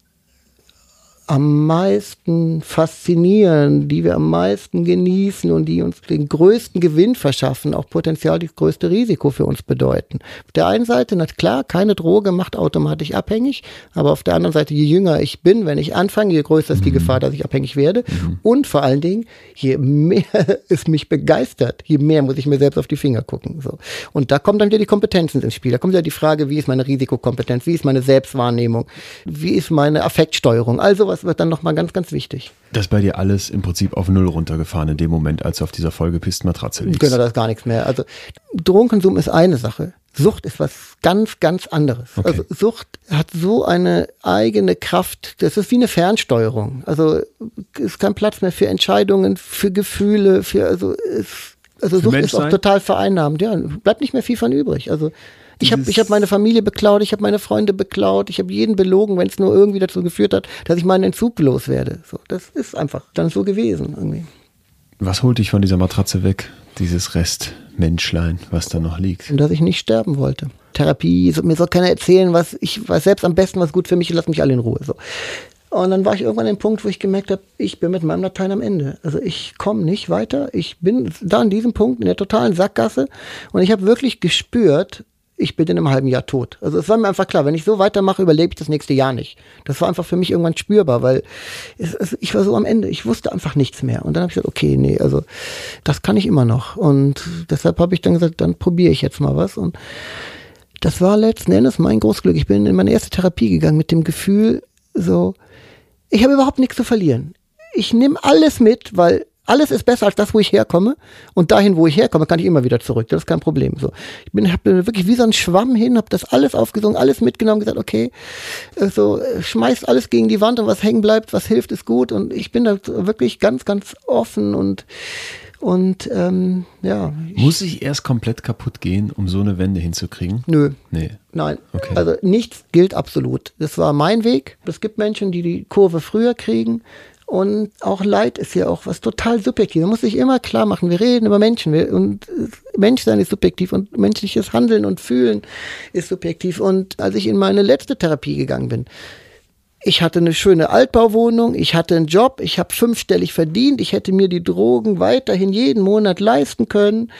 am meisten faszinieren, die wir am meisten genießen und die uns den größten Gewinn verschaffen, auch potenziell das größte Risiko für uns bedeuten. Auf der einen Seite, na klar, keine Droge macht automatisch abhängig, aber auf der anderen Seite, je jünger ich bin, wenn ich anfange, je größer ist die mhm. Gefahr, dass ich abhängig werde. Mhm. Und vor allen Dingen, je mehr es mich begeistert, je mehr muss ich mir selbst auf die Finger gucken. So. Und da kommen dann wieder die Kompetenzen ins Spiel. Da kommt ja die Frage, wie ist meine Risikokompetenz, wie ist meine Selbstwahrnehmung, wie ist meine Affektsteuerung, also was das wird dann nochmal ganz, ganz wichtig. Das ist bei dir alles im Prinzip auf Null runtergefahren in dem Moment, als du auf dieser vollgepissten Matratze liegst. Genau, da ist gar nichts mehr. Also Drogenkonsum ist eine Sache. Sucht ist was ganz, ganz anderes. Okay. Also Sucht hat so eine eigene Kraft. Das ist wie eine Fernsteuerung. Also ist kein Platz mehr für Entscheidungen, für Gefühle, für also ist, also Sucht ist auch total vereinnahmend. Ja, bleibt nicht mehr viel von übrig. Also ich habe ich hab meine Familie beklaut, ich habe meine Freunde beklaut, ich habe jeden belogen, wenn es nur irgendwie dazu geführt hat, dass ich meinen Entzug loswerde. So, das ist einfach dann so gewesen irgendwie. Was holt dich von dieser Matratze weg? Dieses Restmenschlein, was da noch liegt. Und dass ich nicht sterben wollte. Therapie, so, mir soll keiner erzählen, was ich weiß selbst am besten, was gut für mich ist, lass mich alle in Ruhe. So. Und dann war ich irgendwann an dem Punkt, wo ich gemerkt habe, ich bin mit meinem Latein am Ende. Also ich komme nicht weiter. Ich bin da an diesem Punkt in der totalen Sackgasse und ich habe wirklich gespürt, ich bin in einem halben Jahr tot. Also es war mir einfach klar, wenn ich so weitermache, überlebe ich das nächste Jahr nicht. Das war einfach für mich irgendwann spürbar, weil es, es, ich war so am Ende, ich wusste einfach nichts mehr. Und dann habe ich gesagt, okay, nee, also das kann ich immer noch. Und deshalb habe ich dann gesagt, dann probiere ich jetzt mal was. Und das war letzten Endes mein großes Glück. Ich bin in meine erste Therapie gegangen mit dem Gefühl, so, ich habe überhaupt nichts zu verlieren. Ich nehme alles mit, weil alles ist besser als das, wo ich herkomme. Und dahin, wo ich herkomme, kann ich immer wieder zurück. Das ist kein Problem. So, ich bin, habe wirklich wie so ein Schwamm hin, habe das alles aufgesungen, alles mitgenommen, gesagt, okay, äh, so schmeißt alles gegen die Wand und was hängen bleibt, was hilft, ist gut. Und ich bin da wirklich ganz, ganz offen und und ähm, ja. Muss ich erst komplett kaputt gehen, um so eine Wende hinzukriegen? Nö. Nee. Nein. Okay. Also nichts gilt absolut. Das war mein Weg. Es gibt Menschen, die die Kurve früher kriegen. Und auch Leid ist ja auch was total subjektiv. Man muss sich immer klar machen, wir reden über Menschen und Menschsein ist subjektiv und menschliches Handeln und Fühlen ist subjektiv. Und als ich in meine letzte Therapie gegangen bin, ich hatte eine schöne Altbauwohnung, ich hatte einen Job, ich habe fünfstellig verdient, ich hätte mir die Drogen weiterhin jeden Monat leisten können.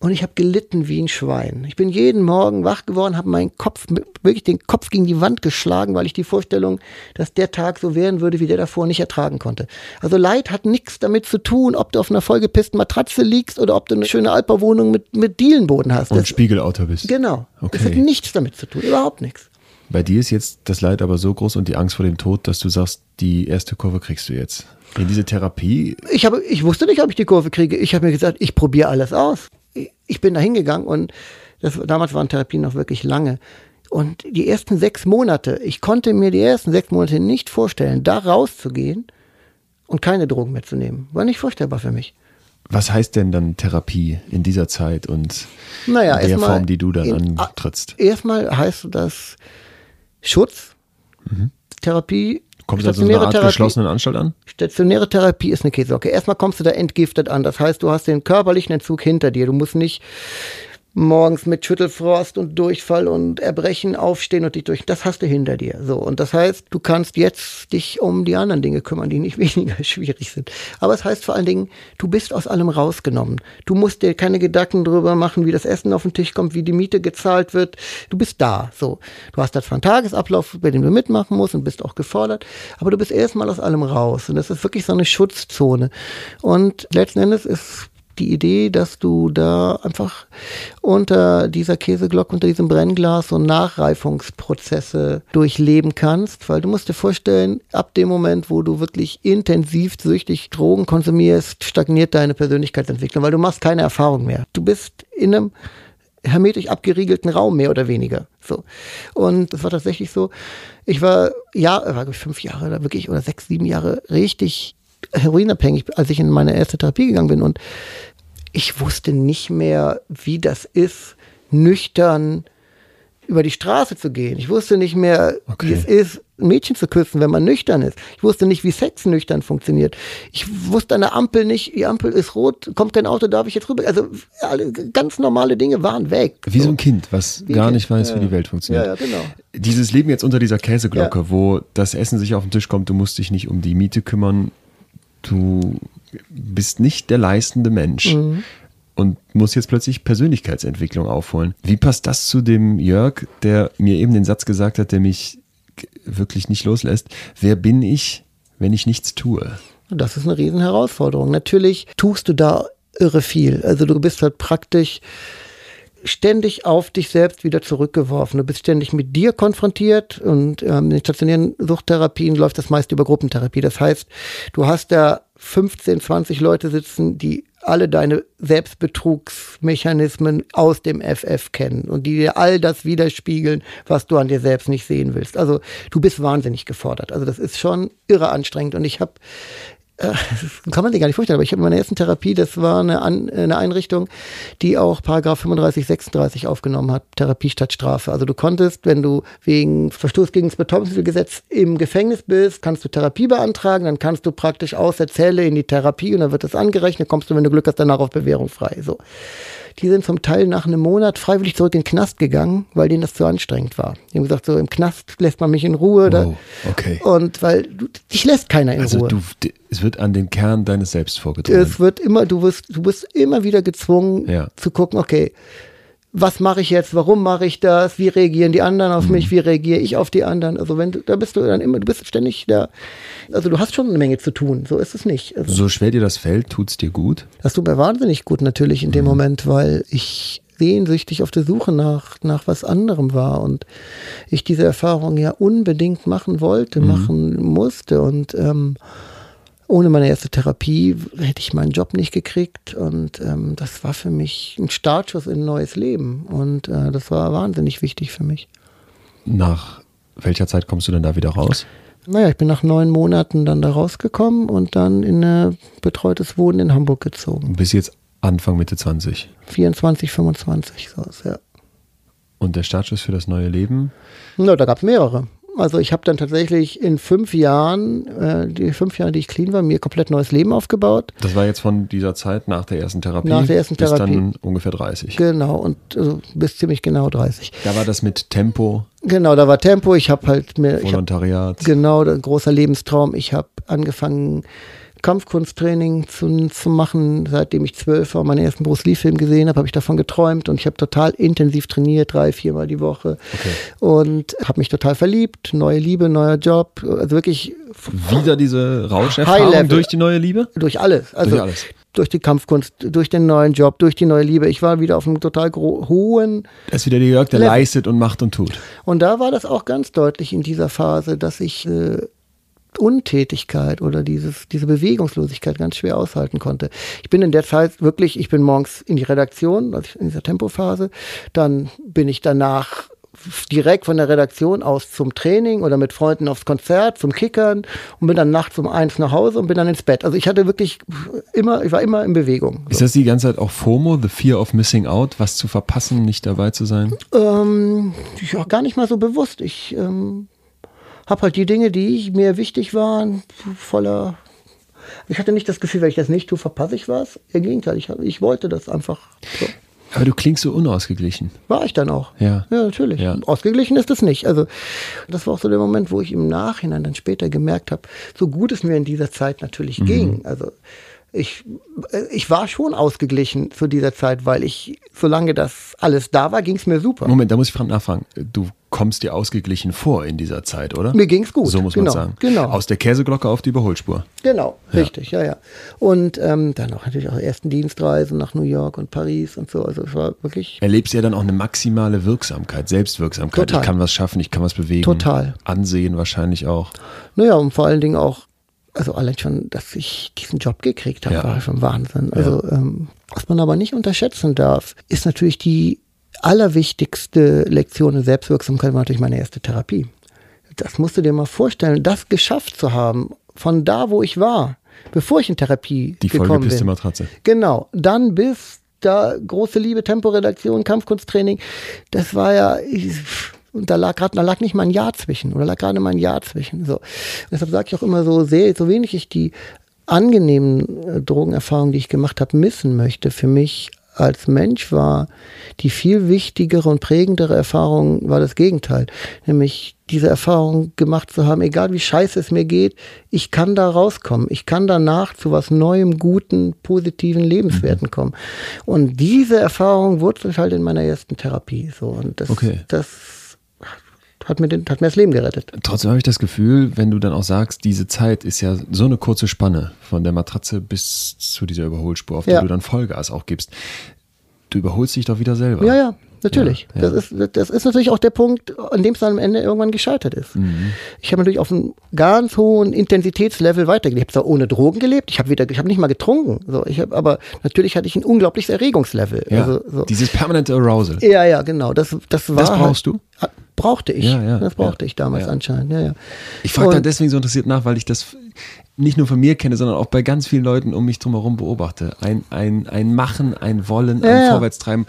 Und ich habe gelitten wie ein Schwein. Ich bin jeden Morgen wach geworden, habe meinen Kopf, wirklich den Kopf gegen die Wand geschlagen, weil ich die Vorstellung, dass der Tag so werden würde, wie der davor, nicht ertragen konnte. Also Leid hat nichts damit zu tun, ob du auf einer vollgepissten Matratze liegst oder ob du eine schöne Altbauwohnung mit, mit Dielenboden hast. Und das, Spiegelauto bist. Genau. Okay. Das hat nichts damit zu tun, überhaupt nichts. Bei dir ist jetzt das Leid aber so groß und die Angst vor dem Tod, dass du sagst, die erste Kurve kriegst du jetzt. In diese Therapie? Ich, habe, ich wusste nicht, ob ich die Kurve kriege. Ich habe mir gesagt, ich probiere alles aus ich bin da hingegangen und das, damals waren Therapien noch wirklich lange. Und die ersten sechs Monate, ich konnte mir die ersten sechs Monate nicht vorstellen, da rauszugehen und keine Drogen mehr zu nehmen. War nicht vorstellbar für mich. Was heißt denn dann Therapie in dieser Zeit und naja, in der Form, die du dann in, antrittst? Erstmal heißt das Schutz, mhm. Therapie. Kommst du also in einer Art geschlossenen Anstalt an? Stationäre Therapie ist eine Käsesocke. Erstmal kommst du da entgiftet an. Das heißt, du hast den körperlichen Entzug hinter dir. Du musst nicht morgens mit Schüttelfrost und Durchfall und Erbrechen aufstehen und dich durch. Das hast du hinter dir. So. Und das heißt, du kannst jetzt dich um die anderen Dinge kümmern, die nicht weniger schwierig sind. Aber es heißt vor allen Dingen, du bist aus allem rausgenommen. Du musst dir keine Gedanken darüber machen, wie das Essen auf den Tisch kommt, wie die Miete gezahlt wird. Du bist da. So. Du hast da zwar einen Tagesablauf, bei dem du mitmachen musst und bist auch gefordert, aber du bist erstmal aus allem raus. Und das ist wirklich so eine Schutzzone. Und letzten Endes ist die Idee, dass du da einfach unter dieser Käseglocke, unter diesem Brennglas so Nachreifungsprozesse durchleben kannst, weil du musst dir vorstellen, ab dem Moment, wo du wirklich intensiv süchtig Drogen konsumierst, stagniert deine Persönlichkeitsentwicklung, weil du machst keine Erfahrung mehr. Du bist in einem hermetisch abgeriegelten Raum, mehr oder weniger. So. Und das war tatsächlich so. Ich war, ja, war ich fünf Jahre, wirklich, oder sechs, sieben Jahre richtig heroinabhängig, als ich in meine erste Therapie gegangen bin. Und ich wusste nicht mehr, wie das ist, nüchtern über die Straße zu gehen. Ich wusste nicht mehr, Okay. wie es ist, ein Mädchen zu küssen, wenn man nüchtern ist. Ich wusste nicht, wie Sex nüchtern funktioniert. Ich wusste an der Ampel nicht, die Ampel ist rot, kommt kein Auto, darf ich jetzt rüber? Also alle ganz normale Dinge waren weg. Wie so ein Kind, was Wie gar Kind, nicht weiß, ja. wie die Welt funktioniert. Ja, ja, genau. Dieses Leben jetzt unter dieser Käseglocke, wo das Essen sich auf den Tisch kommt, du musst dich nicht um die Miete kümmern, du bist nicht der leistende Mensch Mhm. und musst jetzt plötzlich Persönlichkeitsentwicklung aufholen. Wie passt das zu dem Jörg, der mir eben den Satz gesagt hat, der mich wirklich nicht loslässt? Wer bin ich, wenn ich nichts tue? Das ist eine riesen Herausforderung. Natürlich tust du da irre viel. Also du bist halt praktisch ständig auf dich selbst wieder zurückgeworfen. Du bist ständig mit dir konfrontiert und ähm, in den stationären Suchttherapien läuft das meist über Gruppentherapie. Das heißt, du hast da 15, 20 Leute sitzen, die alle deine Selbstbetrugsmechanismen aus dem FF kennen und die dir all das widerspiegeln, was du an dir selbst nicht sehen willst. Also du bist wahnsinnig gefordert. Also das ist schon irre anstrengend und ich habe äh, kann man sich gar nicht vorstellen, aber ich habe in meiner ersten Therapie, das war eine, An eine Einrichtung, die auch Paragraph 35, 36 aufgenommen hat, Therapie statt Strafe. Also du konntest, wenn du wegen Verstoß gegen das Betäubungsmittelgesetz im Gefängnis bist, kannst du Therapie beantragen, dann kannst du praktisch aus der Zelle in die Therapie und dann wird das angerechnet, kommst du, wenn du Glück hast, danach auf Bewährung frei. So. Die sind zum Teil nach einem Monat freiwillig zurück in den Knast gegangen, weil denen das zu anstrengend war. Die haben gesagt, so im Knast lässt man mich in Ruhe. Wow, okay. und weil du, dich lässt keiner in Also Ruhe. du, d- es wird an den Kern deines Selbst vorgedrungen. es wird immer, du wirst, du bist immer wieder gezwungen Ja. zu gucken, okay, was mache ich jetzt, warum mache ich das, wie reagieren die anderen auf Mhm. mich, wie reagiere ich auf die anderen. Also wenn du, da bist du dann immer, du bist ständig da, also du hast schon eine Menge zu tun, so ist es nicht. Also, So schwer dir das fällt, tut's dir gut? das tut mir wahnsinnig gut natürlich in dem Moment, weil ich sehnsüchtig auf der Suche nach, nach was anderem war und ich diese Erfahrung ja unbedingt machen wollte, machen musste und ähm, ohne meine erste Therapie hätte ich meinen Job nicht gekriegt und ähm, das war für mich ein Startschuss in ein neues Leben und äh, das war wahnsinnig wichtig für mich. Nach welcher Zeit kommst du denn da wieder raus? Naja, ich bin nach neun Monaten dann da rausgekommen und dann in ein betreutes Wohnen in Hamburg gezogen. Bis jetzt Anfang, Mitte 20. 24, 25, so ist, ja. Und der Startschuss für das neue Leben? Na, da gab es mehrere. Also ich habe dann tatsächlich in fünf Jahren, äh, die fünf Jahre, die ich clean war, mir komplett neues Leben aufgebaut. Das war jetzt von dieser Zeit nach der ersten Therapie. Nach der ersten bis Therapie. dann ungefähr 30. Genau, und also bis ziemlich genau 30. Da war das mit Tempo, Genau, da war Tempo. Ich habe halt mir, ich hab, Volontariat. genau, ein großer Lebenstraum. Ich habe angefangen, Kampfkunsttraining zu, zu machen, seitdem ich zwölf war, meinen ersten Bruce Lee-Film gesehen habe, habe ich davon geträumt und ich habe total intensiv trainiert, drei, viermal die Woche Okay. und habe mich total verliebt, neue Liebe, neuer Job, also wirklich Wieder diese Rauscherfahrung durch die neue Liebe? durch alles, also Durch alles. durch die Kampfkunst, durch den neuen Job, durch die neue Liebe. Ich war wieder auf einem total hohen Da ist wieder der Jörg, der Level. leistet und macht und tut. Und da war das auch ganz deutlich in dieser Phase, dass ich äh, Untätigkeit oder dieses, diese Bewegungslosigkeit ganz schwer aushalten konnte. Ich bin in der Zeit wirklich, ich bin morgens in die Redaktion, also in dieser Tempophase, dann bin ich danach direkt von der Redaktion aus zum Training oder mit Freunden aufs Konzert, zum Kickern und bin dann nachts um eins nach Hause und bin dann ins Bett. Also ich hatte wirklich immer, ich war immer in Bewegung. Ist das die ganze Zeit auch FOMO, the fear of missing out, was zu verpassen, nicht dabei zu sein? Ähm, ja, gar nicht mal so bewusst. Ich ähm, habe halt die Dinge, die ich, mir wichtig waren, voller. Ich hatte nicht das Gefühl, wenn ich das nicht tue, verpasse ich was. Im Gegenteil, ich, ich wollte das einfach. So. Aber du klingst so unausgeglichen. War ich dann auch. Ja. Ja, natürlich. Ja. Ausgeglichen ist es nicht. Also, das war auch so der Moment, wo ich im Nachhinein dann später gemerkt habe, so gut es mir in dieser Zeit natürlich ging. Also, ich, ich war schon ausgeglichen zu dieser Zeit, weil ich, solange das alles da war, ging es mir super. Moment, da muss ich fra- nachfragen. Du kommst dir ausgeglichen vor in dieser Zeit, oder? Mir ging's gut. So muss genau, man sagen. Genau. Aus der Käseglocke auf die Überholspur. Genau, richtig, ja, ja. Und ähm, dann auch natürlich auch ersten Dienstreisen nach New York und Paris und so. Also es war wirklich Erlebst ja dann auch eine maximale Wirksamkeit, Selbstwirksamkeit. Total. Ich kann was schaffen, ich kann was bewegen. Total. Ansehen wahrscheinlich auch. Naja, und vor allen Dingen auch, also allein schon, dass ich diesen Job gekriegt habe, Ja. war schon Wahnsinn. Also, ähm, was man aber nicht unterschätzen darf, ist natürlich die allerwichtigste Lektion in Selbstwirksamkeit war natürlich meine erste Therapie. Das musst du dir mal vorstellen, das geschafft zu haben, von da, wo ich war, bevor ich in Therapie Die gekommen bin. Matratze. Genau, dann bis da große Liebe, Temporedaktion, Kampfkunsttraining. Das war ja, ich, und da lag gerade, da lag nicht mal ein Jahr zwischen oder lag gerade mal ein Jahr zwischen. So. Deshalb sage ich auch immer so sehr, so wenig ich die angenehmen äh, Drogenerfahrungen, die ich gemacht habe, missen möchte. Für mich als Mensch war die viel wichtigere und prägendere Erfahrung war das Gegenteil. Nämlich diese Erfahrung gemacht zu haben, egal wie scheiße es mir geht, ich kann da rauskommen. Ich kann danach zu was Neuem, guten, positiven, Lebenswerten mhm. kommen. Und diese Erfahrung wurzelt halt in meiner ersten Therapie. So. Und das, okay. das hat mir, den, hat mir das Leben gerettet. Trotzdem habe ich das Gefühl, wenn du dann auch sagst, diese Zeit ist ja so eine kurze Spanne von der Matratze bis zu dieser Überholspur, auf ja. die du dann Vollgas auch gibst. Du überholst dich doch wieder selber. Ja, ja, natürlich. Ja, ja. Das, ist, das ist natürlich auch der Punkt, an dem es dann am Ende irgendwann gescheitert ist. Mhm. Ich habe natürlich auf einem ganz hohen Intensitätslevel weitergelebt. Ich habe zwar ohne Drogen gelebt, ich habe wieder, ich habe nicht mal getrunken. So, ich hab, aber natürlich hatte ich ein unglaubliches Erregungslevel. Ja, also, so. Dieses permanente Arousal. Ja, ja, genau. Das, das war. Das brauchst halt, du? Brauchte ich. Ja, ja, das brauchte ich damals anscheinend. Ja, ja. Ich frage da deswegen so interessiert nach, weil ich das nicht nur von mir kenne, sondern auch bei ganz vielen Leuten um mich drumherum beobachte. Ein, ein, ein Machen, ein Wollen, ein Vorwärtstreiben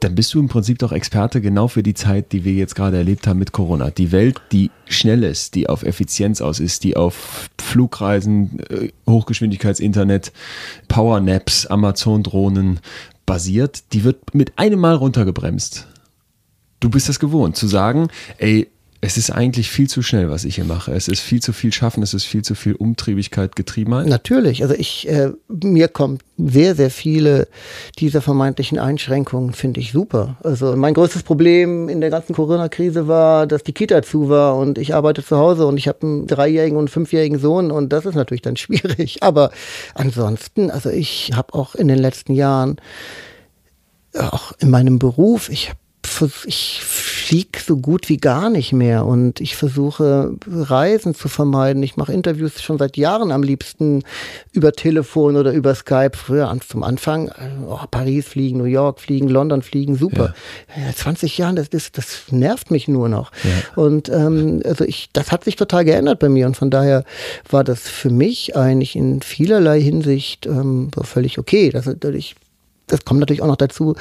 dann bist du im Prinzip doch Experte genau für die Zeit, die wir jetzt gerade erlebt haben mit Corona. Die Welt, die schnell ist, die auf Effizienz aus ist, die auf Flugreisen, äh, Hochgeschwindigkeitsinternet, Powernaps, Amazon-Drohnen basiert, die wird mit einem Mal runtergebremst. Du bist das gewohnt, zu sagen, ey, es ist eigentlich viel zu schnell, was ich hier mache. Es ist viel zu viel Schaffen, es ist viel zu viel Umtriebigkeit, Getriebenheit. Natürlich. Also ich, äh, mir kommt sehr, sehr viele dieser vermeintlichen Einschränkungen, finde ich super. Also mein größtes Problem in der ganzen Corona-Krise war, dass die Kita zu war und ich arbeite zu Hause und ich habe einen dreijährigen und fünfjährigen Sohn und das ist natürlich dann schwierig. Aber ansonsten, also ich habe auch in den letzten Jahren auch in meinem Beruf, ich habe ich fliege so gut wie gar nicht mehr und ich versuche Reisen zu vermeiden. Ich mache Interviews schon seit Jahren am liebsten über Telefon oder über Skype. Früher zum Anfang oh, Paris fliegen, New York fliegen, London fliegen, super. Ja. Ja, 20 Jahren, das, das, das nervt mich nur noch. Ja. Und ähm, also ich, das hat sich total geändert bei mir und von daher war das für mich eigentlich in vielerlei Hinsicht ähm, so völlig okay. Das, ich das kommt natürlich auch noch dazu,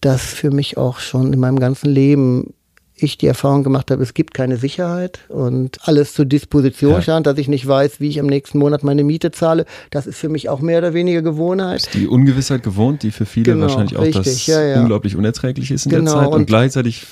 dass für mich auch schon in meinem ganzen Leben ich die Erfahrung gemacht habe, es gibt keine Sicherheit und alles zur Disposition ja. stand, dass ich nicht weiß, wie ich im nächsten Monat meine Miete zahle. Das ist für mich auch mehr oder weniger Gewohnheit. Ist die Ungewissheit gewohnt, die für viele genau, wahrscheinlich auch richtig, das ja, ja. unglaublich unerträglich ist in genau, der Zeit und, und gleichzeitig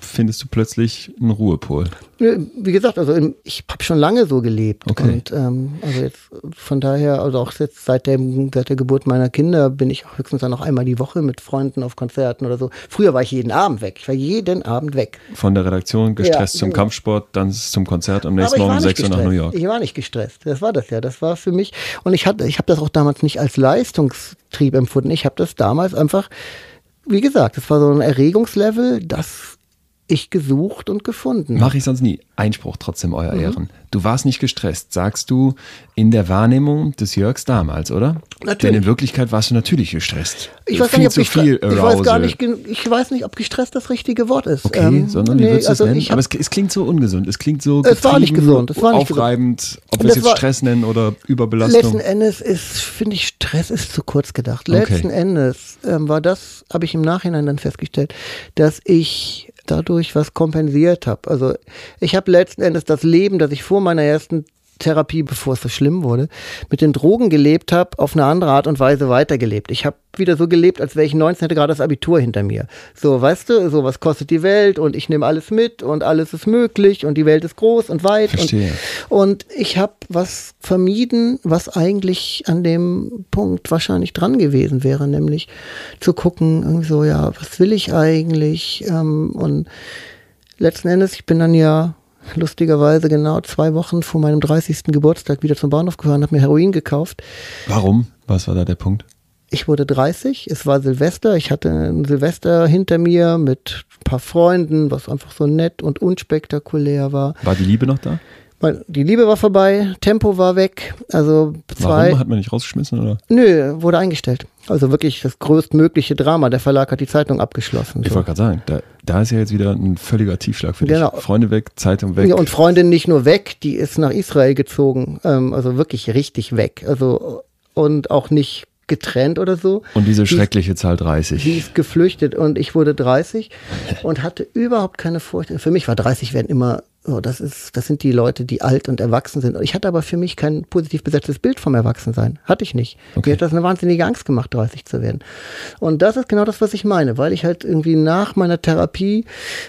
findest du plötzlich einen Ruhepol. Wie gesagt, also ich habe schon lange so gelebt okay. und ähm, also jetzt von daher, also auch jetzt seit, dem, seit der Geburt meiner Kinder bin ich auch höchstens dann noch einmal die Woche mit Freunden auf Konzerten oder so. Früher war ich jeden Abend weg. Ich war jeden Abend weg. Von der Redaktion gestresst ja, zum genau. Kampfsport, dann zum Konzert am nächsten Morgen um 6 Uhr nach New York. Ich war nicht gestresst. Das war das ja. Das war für mich und ich hatte, ich habe das auch damals nicht als Leistungstrieb empfunden. Ich habe das damals einfach wie gesagt, das war so ein Erregungslevel, das ich gesucht und gefunden. Mache ich sonst nie. Einspruch trotzdem, euer mhm. Ehren. Du warst nicht gestresst, sagst du in der Wahrnehmung des Jörgs damals, oder? Natürlich. Denn in Wirklichkeit warst du natürlich gestresst. Ich weiß, viel nicht, ob viel ich, weiß gar nicht, ich weiß nicht, ob gestresst das richtige Wort ist. Okay, ähm, sondern wie nee, würdest also du es nennen? Aber es, es, klingt so ungesund. Es klingt so es war nicht gesund. Es war nicht aufreibend, ob wir es jetzt Stress nennen oder Überbelastung. Letzten Endes ist, finde ich, Stress ist zu kurz gedacht. Letzten okay. Endes ähm, war das, habe ich im Nachhinein dann festgestellt, dass ich dadurch was kompensiert habe. Also ich habe letzten Endes das Leben, das ich vor meiner ersten Therapie, bevor es so schlimm wurde, mit den Drogen gelebt habe, auf eine andere Art und Weise weitergelebt. Ich habe wieder so gelebt, als wäre ich 19, hätte gerade das Abitur hinter mir. So, weißt du, so was kostet die Welt und ich nehme alles mit und alles ist möglich und die Welt ist groß und weit. Verstehe. Und, und ich habe was vermieden, was eigentlich an dem Punkt wahrscheinlich dran gewesen wäre, nämlich zu gucken, irgendwie so, ja, was will ich eigentlich? Ähm, und letzten Endes, ich bin dann ja lustigerweise genau zwei Wochen vor meinem 30. Geburtstag wieder zum Bahnhof gefahren, habe mir Heroin gekauft. Warum? Was war da der Punkt? Ich wurde 30, es war Silvester, ich hatte ein Silvester hinter mir mit ein paar Freunden, was einfach so nett und unspektakulär war. War die Liebe noch da? Die Liebe war vorbei, Tempo war weg. Also zwei. Warum hat man nicht rausgeschmissen oder? Nö, wurde eingestellt. Also wirklich das größtmögliche Drama. Der Verlag hat die Zeitung abgeschlossen. Ich so. wollte gerade sagen, da, da ist ja jetzt wieder ein völliger Tiefschlag für genau. dich. Freunde weg, Zeitung weg. Ja, und Freundin nicht nur weg, die ist nach Israel gezogen. Ähm, also wirklich richtig weg. Also und auch nicht getrennt oder so. Und diese schreckliche Zahl 30. Sie ist geflüchtet und ich wurde 30 und hatte überhaupt keine Furcht. Für mich war 30 werden immer so, das ist, das sind die Leute, die alt und erwachsen sind. Ich hatte aber für mich kein positiv besetztes Bild vom Erwachsensein. Hatte ich nicht. Okay. Mir hat das eine wahnsinnige Angst gemacht, 30 zu werden. Und das ist genau das, was ich meine, weil ich halt irgendwie nach meiner Therapie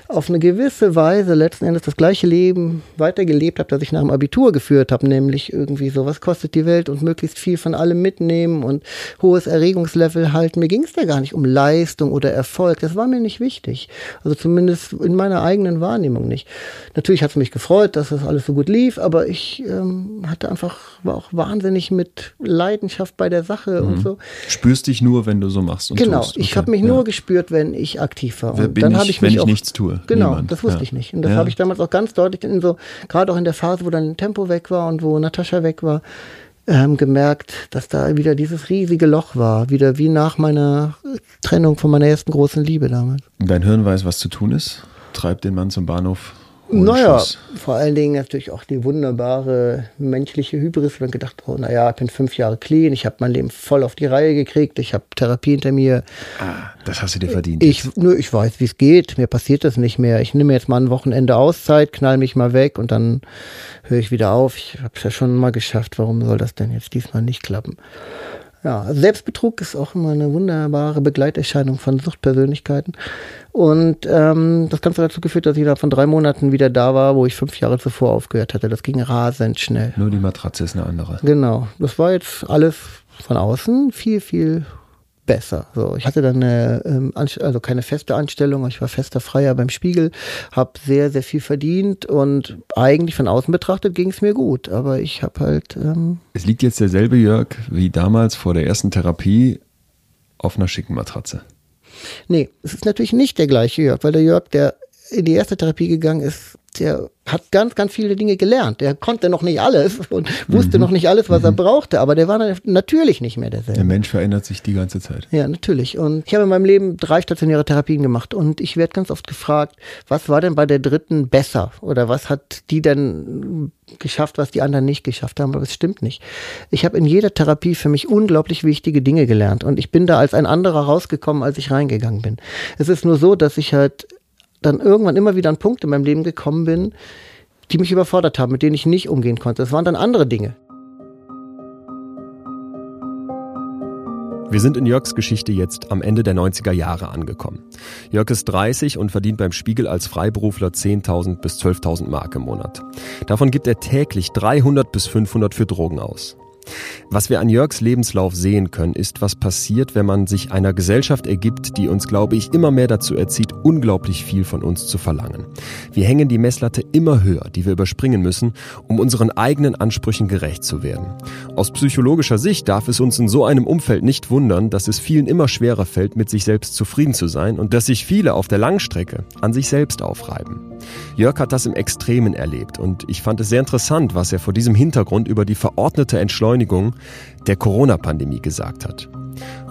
auf eine gewisse Weise letzten Endes das gleiche Leben weitergelebt habe, das ich nach dem Abitur geführt habe, nämlich irgendwie so, was kostet die Welt und möglichst viel von allem mitnehmen und hohes Erregungslevel halten. Mir ging es da gar nicht um Leistung oder Erfolg. Das war mir nicht wichtig. Also zumindest in meiner eigenen Wahrnehmung nicht. Natürlich hat es mich gefreut, dass das alles so gut lief, aber ich ähm, hatte einfach, war auch wahnsinnig mit Leidenschaft bei der Sache mhm. und so. Spürst dich nur, wenn du so machst und Genau, tust. ich okay. habe mich ja. nur gespürt, wenn ich aktiv war. Wer und dann habe ich, wenn mich ich auch, nichts tue. Genau, Niemand. das wusste ja. ich nicht. Und das ja. habe ich damals auch ganz deutlich in so, gerade auch in der Phase, wo dann Tempo weg war und wo Natascha weg war, ähm, gemerkt, dass da wieder dieses riesige Loch war, wieder wie nach meiner Trennung von meiner ersten großen Liebe damals. Dein Hirn weiß, was zu tun ist, treibt den Mann zum Bahnhof naja, vor allen Dingen natürlich auch die wunderbare menschliche Hybris. Ich habe gedacht, oh, naja, ich bin fünf Jahre clean, ich habe mein Leben voll auf die Reihe gekriegt, ich habe Therapie hinter mir. Ah, das hast du dir verdient. Ich, nur, ich weiß, wie es geht, mir passiert das nicht mehr. Ich nehme jetzt mal ein Wochenende Auszeit, knall mich mal weg und dann höre ich wieder auf. Ich habe es ja schon mal geschafft, warum soll das denn jetzt diesmal nicht klappen? Ja, Selbstbetrug ist auch immer eine wunderbare Begleiterscheinung von Suchtpersönlichkeiten. Und ähm, das Ganze dazu geführt, dass ich da von drei Monaten wieder da war, wo ich fünf Jahre zuvor aufgehört hatte. Das ging rasend schnell. Nur die Matratze ist eine andere. Genau. Das war jetzt alles von außen viel, viel besser. So, ich hatte dann eine, ähm, also keine feste Anstellung, ich war fester Freier beim Spiegel, habe sehr, sehr viel verdient und eigentlich von außen betrachtet ging es mir gut, aber ich habe halt. Ähm es liegt jetzt derselbe Jörg wie damals vor der ersten Therapie auf einer schicken Matratze. Nee, es ist natürlich nicht der gleiche Jörg, weil der Jörg, der in die erste Therapie gegangen ist, der hat ganz, ganz viele Dinge gelernt. Der konnte noch nicht alles und wusste mhm. noch nicht alles, was mhm. er brauchte, aber der war natürlich nicht mehr derselbe. Der Mensch verändert sich die ganze Zeit. Ja, natürlich. Und ich habe in meinem Leben drei stationäre Therapien gemacht und ich werde ganz oft gefragt, was war denn bei der dritten besser? Oder was hat die denn geschafft, was die anderen nicht geschafft haben? Aber es stimmt nicht. Ich habe in jeder Therapie für mich unglaublich wichtige Dinge gelernt und ich bin da als ein anderer rausgekommen, als ich reingegangen bin. Es ist nur so, dass ich halt dann irgendwann immer wieder an Punkte in meinem Leben gekommen bin, die mich überfordert haben, mit denen ich nicht umgehen konnte. Das waren dann andere Dinge. Wir sind in Jörgs Geschichte jetzt am Ende der 90er Jahre angekommen. Jörg ist 30 und verdient beim Spiegel als Freiberufler 10.000 bis 12.000 Mark im Monat. Davon gibt er täglich 300 bis 500 für Drogen aus. Was wir an Jörgs Lebenslauf sehen können, ist, was passiert, wenn man sich einer Gesellschaft ergibt, die uns, glaube ich, immer mehr dazu erzieht, unglaublich viel von uns zu verlangen. Wir hängen die Messlatte immer höher, die wir überspringen müssen, um unseren eigenen Ansprüchen gerecht zu werden. Aus psychologischer Sicht darf es uns in so einem Umfeld nicht wundern, dass es vielen immer schwerer fällt, mit sich selbst zufrieden zu sein und dass sich viele auf der Langstrecke an sich selbst aufreiben. Jörg hat das im Extremen erlebt und ich fand es sehr interessant, was er vor diesem Hintergrund über die verordnete Entschleunigung der Corona-Pandemie gesagt hat.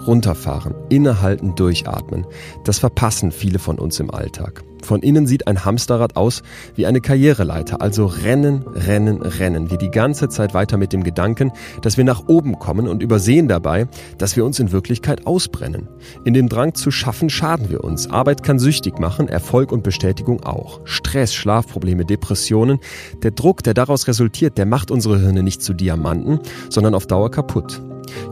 Runterfahren, innehalten, durchatmen, das verpassen viele von uns im Alltag. Von innen sieht ein Hamsterrad aus wie eine Karriereleiter, also rennen, rennen, rennen wir die ganze Zeit weiter mit dem Gedanken, dass wir nach oben kommen und übersehen dabei, dass wir uns in Wirklichkeit ausbrennen. In dem Drang zu schaffen schaden wir uns. Arbeit kann süchtig machen, Erfolg und Bestätigung auch. Stress, Schlafprobleme, Depressionen, der Druck, der daraus resultiert, der macht unsere Hirne nicht zu Diamanten, sondern auf Dauer kaputt.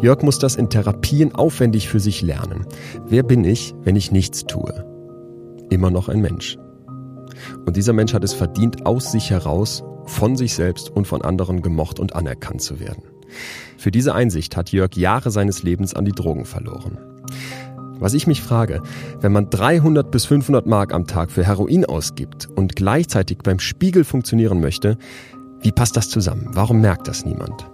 Jörg muss das in Therapien aufwendig für sich lernen. Wer bin ich, wenn ich nichts tue? Immer noch ein Mensch. Und dieser Mensch hat es verdient, aus sich heraus, von sich selbst und von anderen gemocht und anerkannt zu werden. Für diese Einsicht hat Jörg Jahre seines Lebens an die Drogen verloren. Was ich mich frage, wenn man 300 bis 500 Mark am Tag für Heroin ausgibt und gleichzeitig beim Spiegel funktionieren möchte, wie passt das zusammen? Warum merkt das niemand?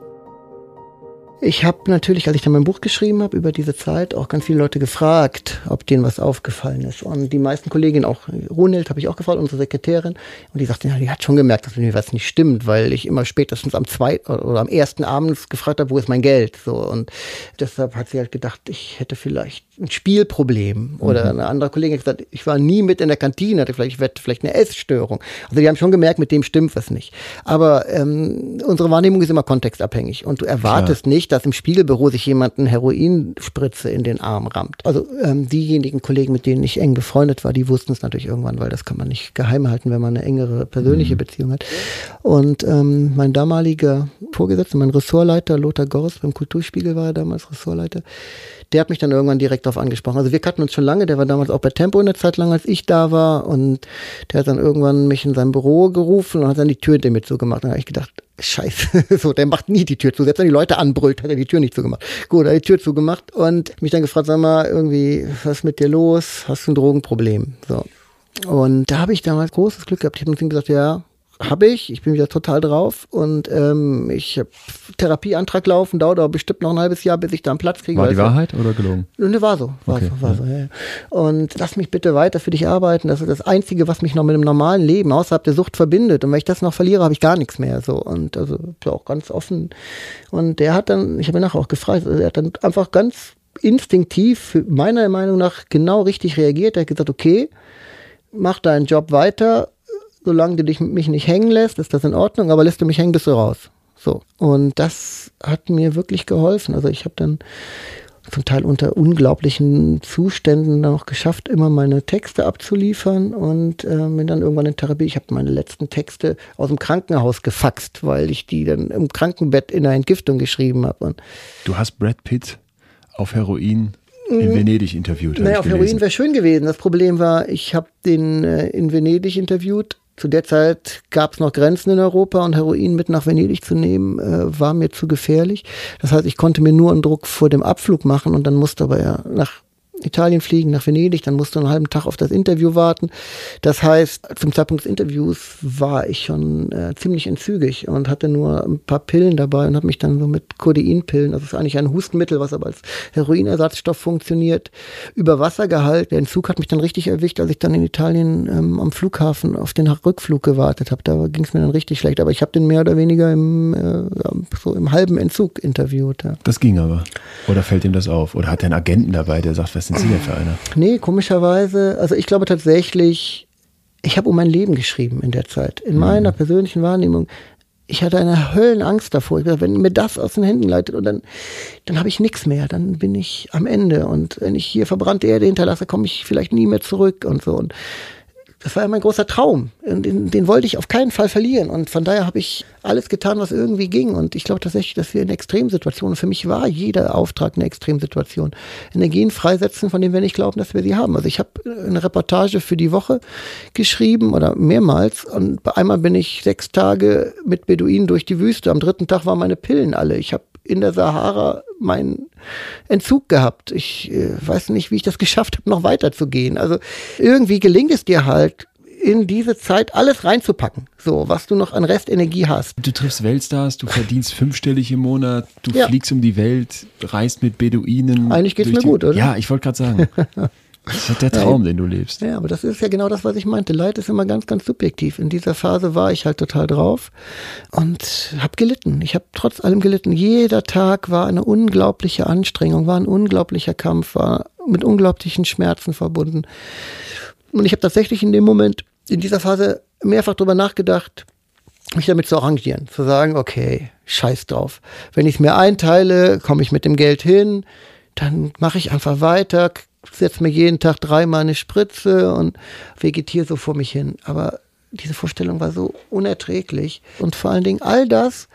Ich habe natürlich, als ich dann mein Buch geschrieben habe über diese Zeit, auch ganz viele Leute gefragt, ob denen was aufgefallen ist. Und die meisten Kolleginnen, auch Runhild habe ich auch gefragt, unsere Sekretärin, und die sagte, ja, die hat schon gemerkt, dass mir was nicht stimmt, weil ich immer spätestens am zweiten oder am ersten Abend gefragt habe, wo ist mein Geld? So und deshalb hat sie halt gedacht, ich hätte vielleicht ein Spielproblem. Oder mhm. eine andere Kollegin hat gesagt, ich war nie mit in der Kantine, hatte vielleicht, vielleicht eine Essstörung. Also die haben schon gemerkt, mit dem stimmt was nicht. Aber ähm, unsere Wahrnehmung ist immer kontextabhängig und du erwartest Klar. nicht nicht, dass im Spiegelbüro sich jemand eine Heroinspritze in den Arm rammt. Also ähm, diejenigen Kollegen, mit denen ich eng befreundet war, die wussten es natürlich irgendwann, weil das kann man nicht geheim halten, wenn man eine engere persönliche mhm. Beziehung hat. Und ähm, mein damaliger Vorgesetzter, mein Ressortleiter, Lothar Gors beim Kulturspiegel war er damals Ressortleiter, der hat mich dann irgendwann direkt darauf angesprochen. Also wir kannten uns schon lange, der war damals auch bei Tempo in der Zeit lang, als ich da war und der hat dann irgendwann mich in sein Büro gerufen und hat dann die Tür hinter mir zugemacht. Dann habe ich gedacht, scheiße, so, der macht nie die Tür zu. Selbst wenn die Leute anbrüllt, hat er die Tür nicht zugemacht. Gut, er hat die Tür zugemacht und mich dann gefragt, sag mal, irgendwie, was ist mit dir los? Hast du ein Drogenproblem? So. Und da habe ich damals großes Glück gehabt. Ich habe ihm gesagt, ja, habe ich. Ich bin wieder total drauf und ähm, ich habe Therapieantrag laufen, dauert aber bestimmt noch ein halbes Jahr, bis ich da einen Platz kriege. War die Wahrheit oder gelogen? Ne, war so, war okay, so, war ja. so. Ja. Und lass mich bitte weiter für dich arbeiten. Das ist das Einzige, was mich noch mit dem normalen Leben außerhalb der Sucht verbindet. Und wenn ich das noch verliere, habe ich gar nichts mehr. So und also auch ganz offen. Und der hat dann, ich habe ihn nachher auch gefragt, also er hat dann einfach ganz instinktiv meiner Meinung nach genau richtig reagiert. Er hat gesagt, okay, mach deinen Job weiter solange du dich, mich nicht hängen lässt, ist das in Ordnung, aber lässt du mich hängen, bist du raus. So. Und das hat mir wirklich geholfen. Also ich habe dann zum Teil unter unglaublichen Zuständen noch geschafft, immer meine Texte abzuliefern und äh, bin dann irgendwann in Therapie. Ich habe meine letzten Texte aus dem Krankenhaus gefaxt, weil ich die dann im Krankenbett in der Entgiftung geschrieben habe. Du hast Brad Pitt auf Heroin in mhm. Venedig interviewt. Naja, auf Heroin wäre schön gewesen. Das Problem war, ich habe den äh, in Venedig interviewt zu der Zeit gab es noch Grenzen in Europa und Heroin mit nach Venedig zu nehmen, äh, war mir zu gefährlich. Das heißt, ich konnte mir nur einen Druck vor dem Abflug machen und dann musste aber ja nach Italien fliegen, nach Venedig, dann musst du einen halben Tag auf das Interview warten. Das heißt, zum Zeitpunkt des Interviews war ich schon äh, ziemlich entzügig und hatte nur ein paar Pillen dabei und habe mich dann so mit Codeinpillen, das ist eigentlich ein Hustenmittel, was aber als Heroinersatzstoff funktioniert, über Wasser gehalten. Der Entzug hat mich dann richtig erwischt, als ich dann in Italien ähm, am Flughafen auf den Rückflug gewartet habe. Da ging es mir dann richtig schlecht, aber ich habe den mehr oder weniger im, äh, so im halben Entzug interviewt. Ja. Das ging aber. Oder fällt ihm das auf? Oder hat er einen Agenten dabei, der sagt, was sind Sie denn für einer? Nee, komischerweise, also ich glaube tatsächlich, ich habe um mein Leben geschrieben in der Zeit. In mhm. meiner persönlichen Wahrnehmung. Ich hatte eine Höllenangst davor. Ich dachte, wenn mir das aus den Händen leitet und dann, dann habe ich nichts mehr, dann bin ich am Ende. Und wenn ich hier verbrannte Erde hinterlasse, komme ich vielleicht nie mehr zurück und so. Und das war ja mein großer Traum. Den, den wollte ich auf keinen Fall verlieren. Und von daher habe ich alles getan, was irgendwie ging. Und ich glaube tatsächlich, dass wir in Extremsituationen, für mich war jeder Auftrag eine Extremsituation, Energien freisetzen, von denen wir nicht glauben, dass wir sie haben. Also ich habe eine Reportage für die Woche geschrieben oder mehrmals. Und einmal bin ich sechs Tage mit Beduinen durch die Wüste. Am dritten Tag waren meine Pillen alle. Ich habe in der Sahara meinen Entzug gehabt. Ich äh, weiß nicht, wie ich das geschafft habe, noch weiterzugehen. Also irgendwie gelingt es dir halt, in diese Zeit alles reinzupacken, so was du noch an Restenergie hast. Du triffst Weltstars, du verdienst fünfstellig im Monat, du ja. fliegst um die Welt, reist mit Beduinen. Eigentlich geht's mir die, gut, oder? Ja, ich wollte gerade sagen. Das ist der Traum, den du lebst. Ja, aber das ist ja genau das, was ich meinte. Leid ist immer ganz, ganz subjektiv. In dieser Phase war ich halt total drauf und habe gelitten. Ich habe trotz allem gelitten. Jeder Tag war eine unglaubliche Anstrengung, war ein unglaublicher Kampf, war mit unglaublichen Schmerzen verbunden. Und ich habe tatsächlich in dem Moment, in dieser Phase, mehrfach darüber nachgedacht, mich damit zu arrangieren, zu sagen, okay, scheiß drauf. Wenn ich es mir einteile, komme ich mit dem Geld hin, dann mache ich einfach weiter, setze mir jeden Tag dreimal eine Spritze und vegetiere so vor mich hin. Aber diese Vorstellung war so unerträglich. Und vor allen Dingen all das,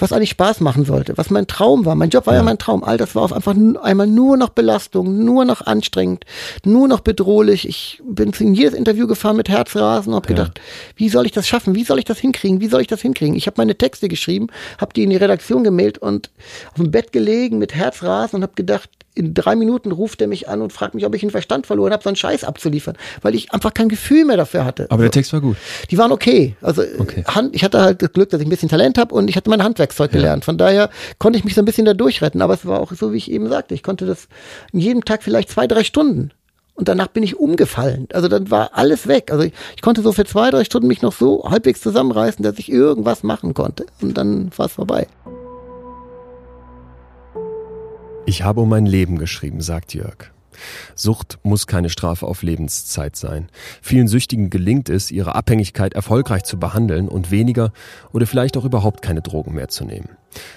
was eigentlich Spaß machen sollte, was mein Traum war. Mein Job war ja, ja mein Traum. All das war auf einfach einmal nur noch Belastung, nur noch anstrengend, nur noch bedrohlich. Ich bin in jedes Interview gefahren mit Herzrasen und habe gedacht, ja. wie soll ich das schaffen? Wie soll ich das hinkriegen? Wie soll ich das hinkriegen? Ich habe meine Texte geschrieben, habe die in die Redaktion gemeldet und auf dem Bett gelegen mit Herzrasen und habe gedacht, in drei Minuten ruft er mich an und fragt mich, ob ich den Verstand verloren habe, so einen Scheiß abzuliefern, weil ich einfach kein Gefühl mehr dafür hatte. Aber der Text war gut. Die waren okay. Also okay. Hand, ich hatte halt das Glück, dass ich ein bisschen Talent habe und ich hatte mein Handwerkszeug ja. gelernt. Von daher konnte ich mich so ein bisschen da durchretten. Aber es war auch so, wie ich eben sagte, ich konnte das jeden Tag vielleicht zwei, drei Stunden. Und danach bin ich umgefallen. Also dann war alles weg. Also ich, ich, konnte so für zwei, drei Stunden mich noch so halbwegs zusammenreißen, dass ich irgendwas machen konnte. Und dann war es vorbei. Ich habe um mein Leben geschrieben, sagt Jörg. Sucht muss keine Strafe auf Lebenszeit sein. Vielen Süchtigen gelingt es, ihre Abhängigkeit erfolgreich zu behandeln und weniger oder vielleicht auch überhaupt keine Drogen mehr zu nehmen.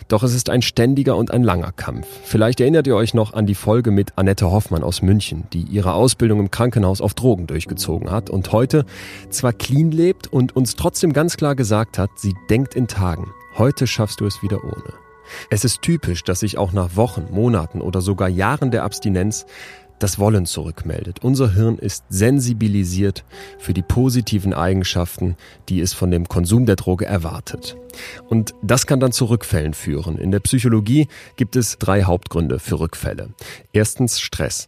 Doch es ist ein ständiger und ein langer Kampf. Vielleicht erinnert ihr euch noch an die Folge mit Annette Hoffmann aus München, die ihre Ausbildung im Krankenhaus auf Drogen durchgezogen hat und heute zwar clean lebt und uns trotzdem ganz klar gesagt hat, sie denkt in Tagen. Heute schaffst du es wieder ohne. Es ist typisch, dass sich auch nach Wochen, Monaten oder sogar Jahren der Abstinenz das Wollen zurückmeldet. Unser Hirn ist sensibilisiert für die positiven Eigenschaften, die es von dem Konsum der Droge erwartet. Und das kann dann zu Rückfällen führen. In der Psychologie gibt es drei Hauptgründe für Rückfälle. Erstens Stress.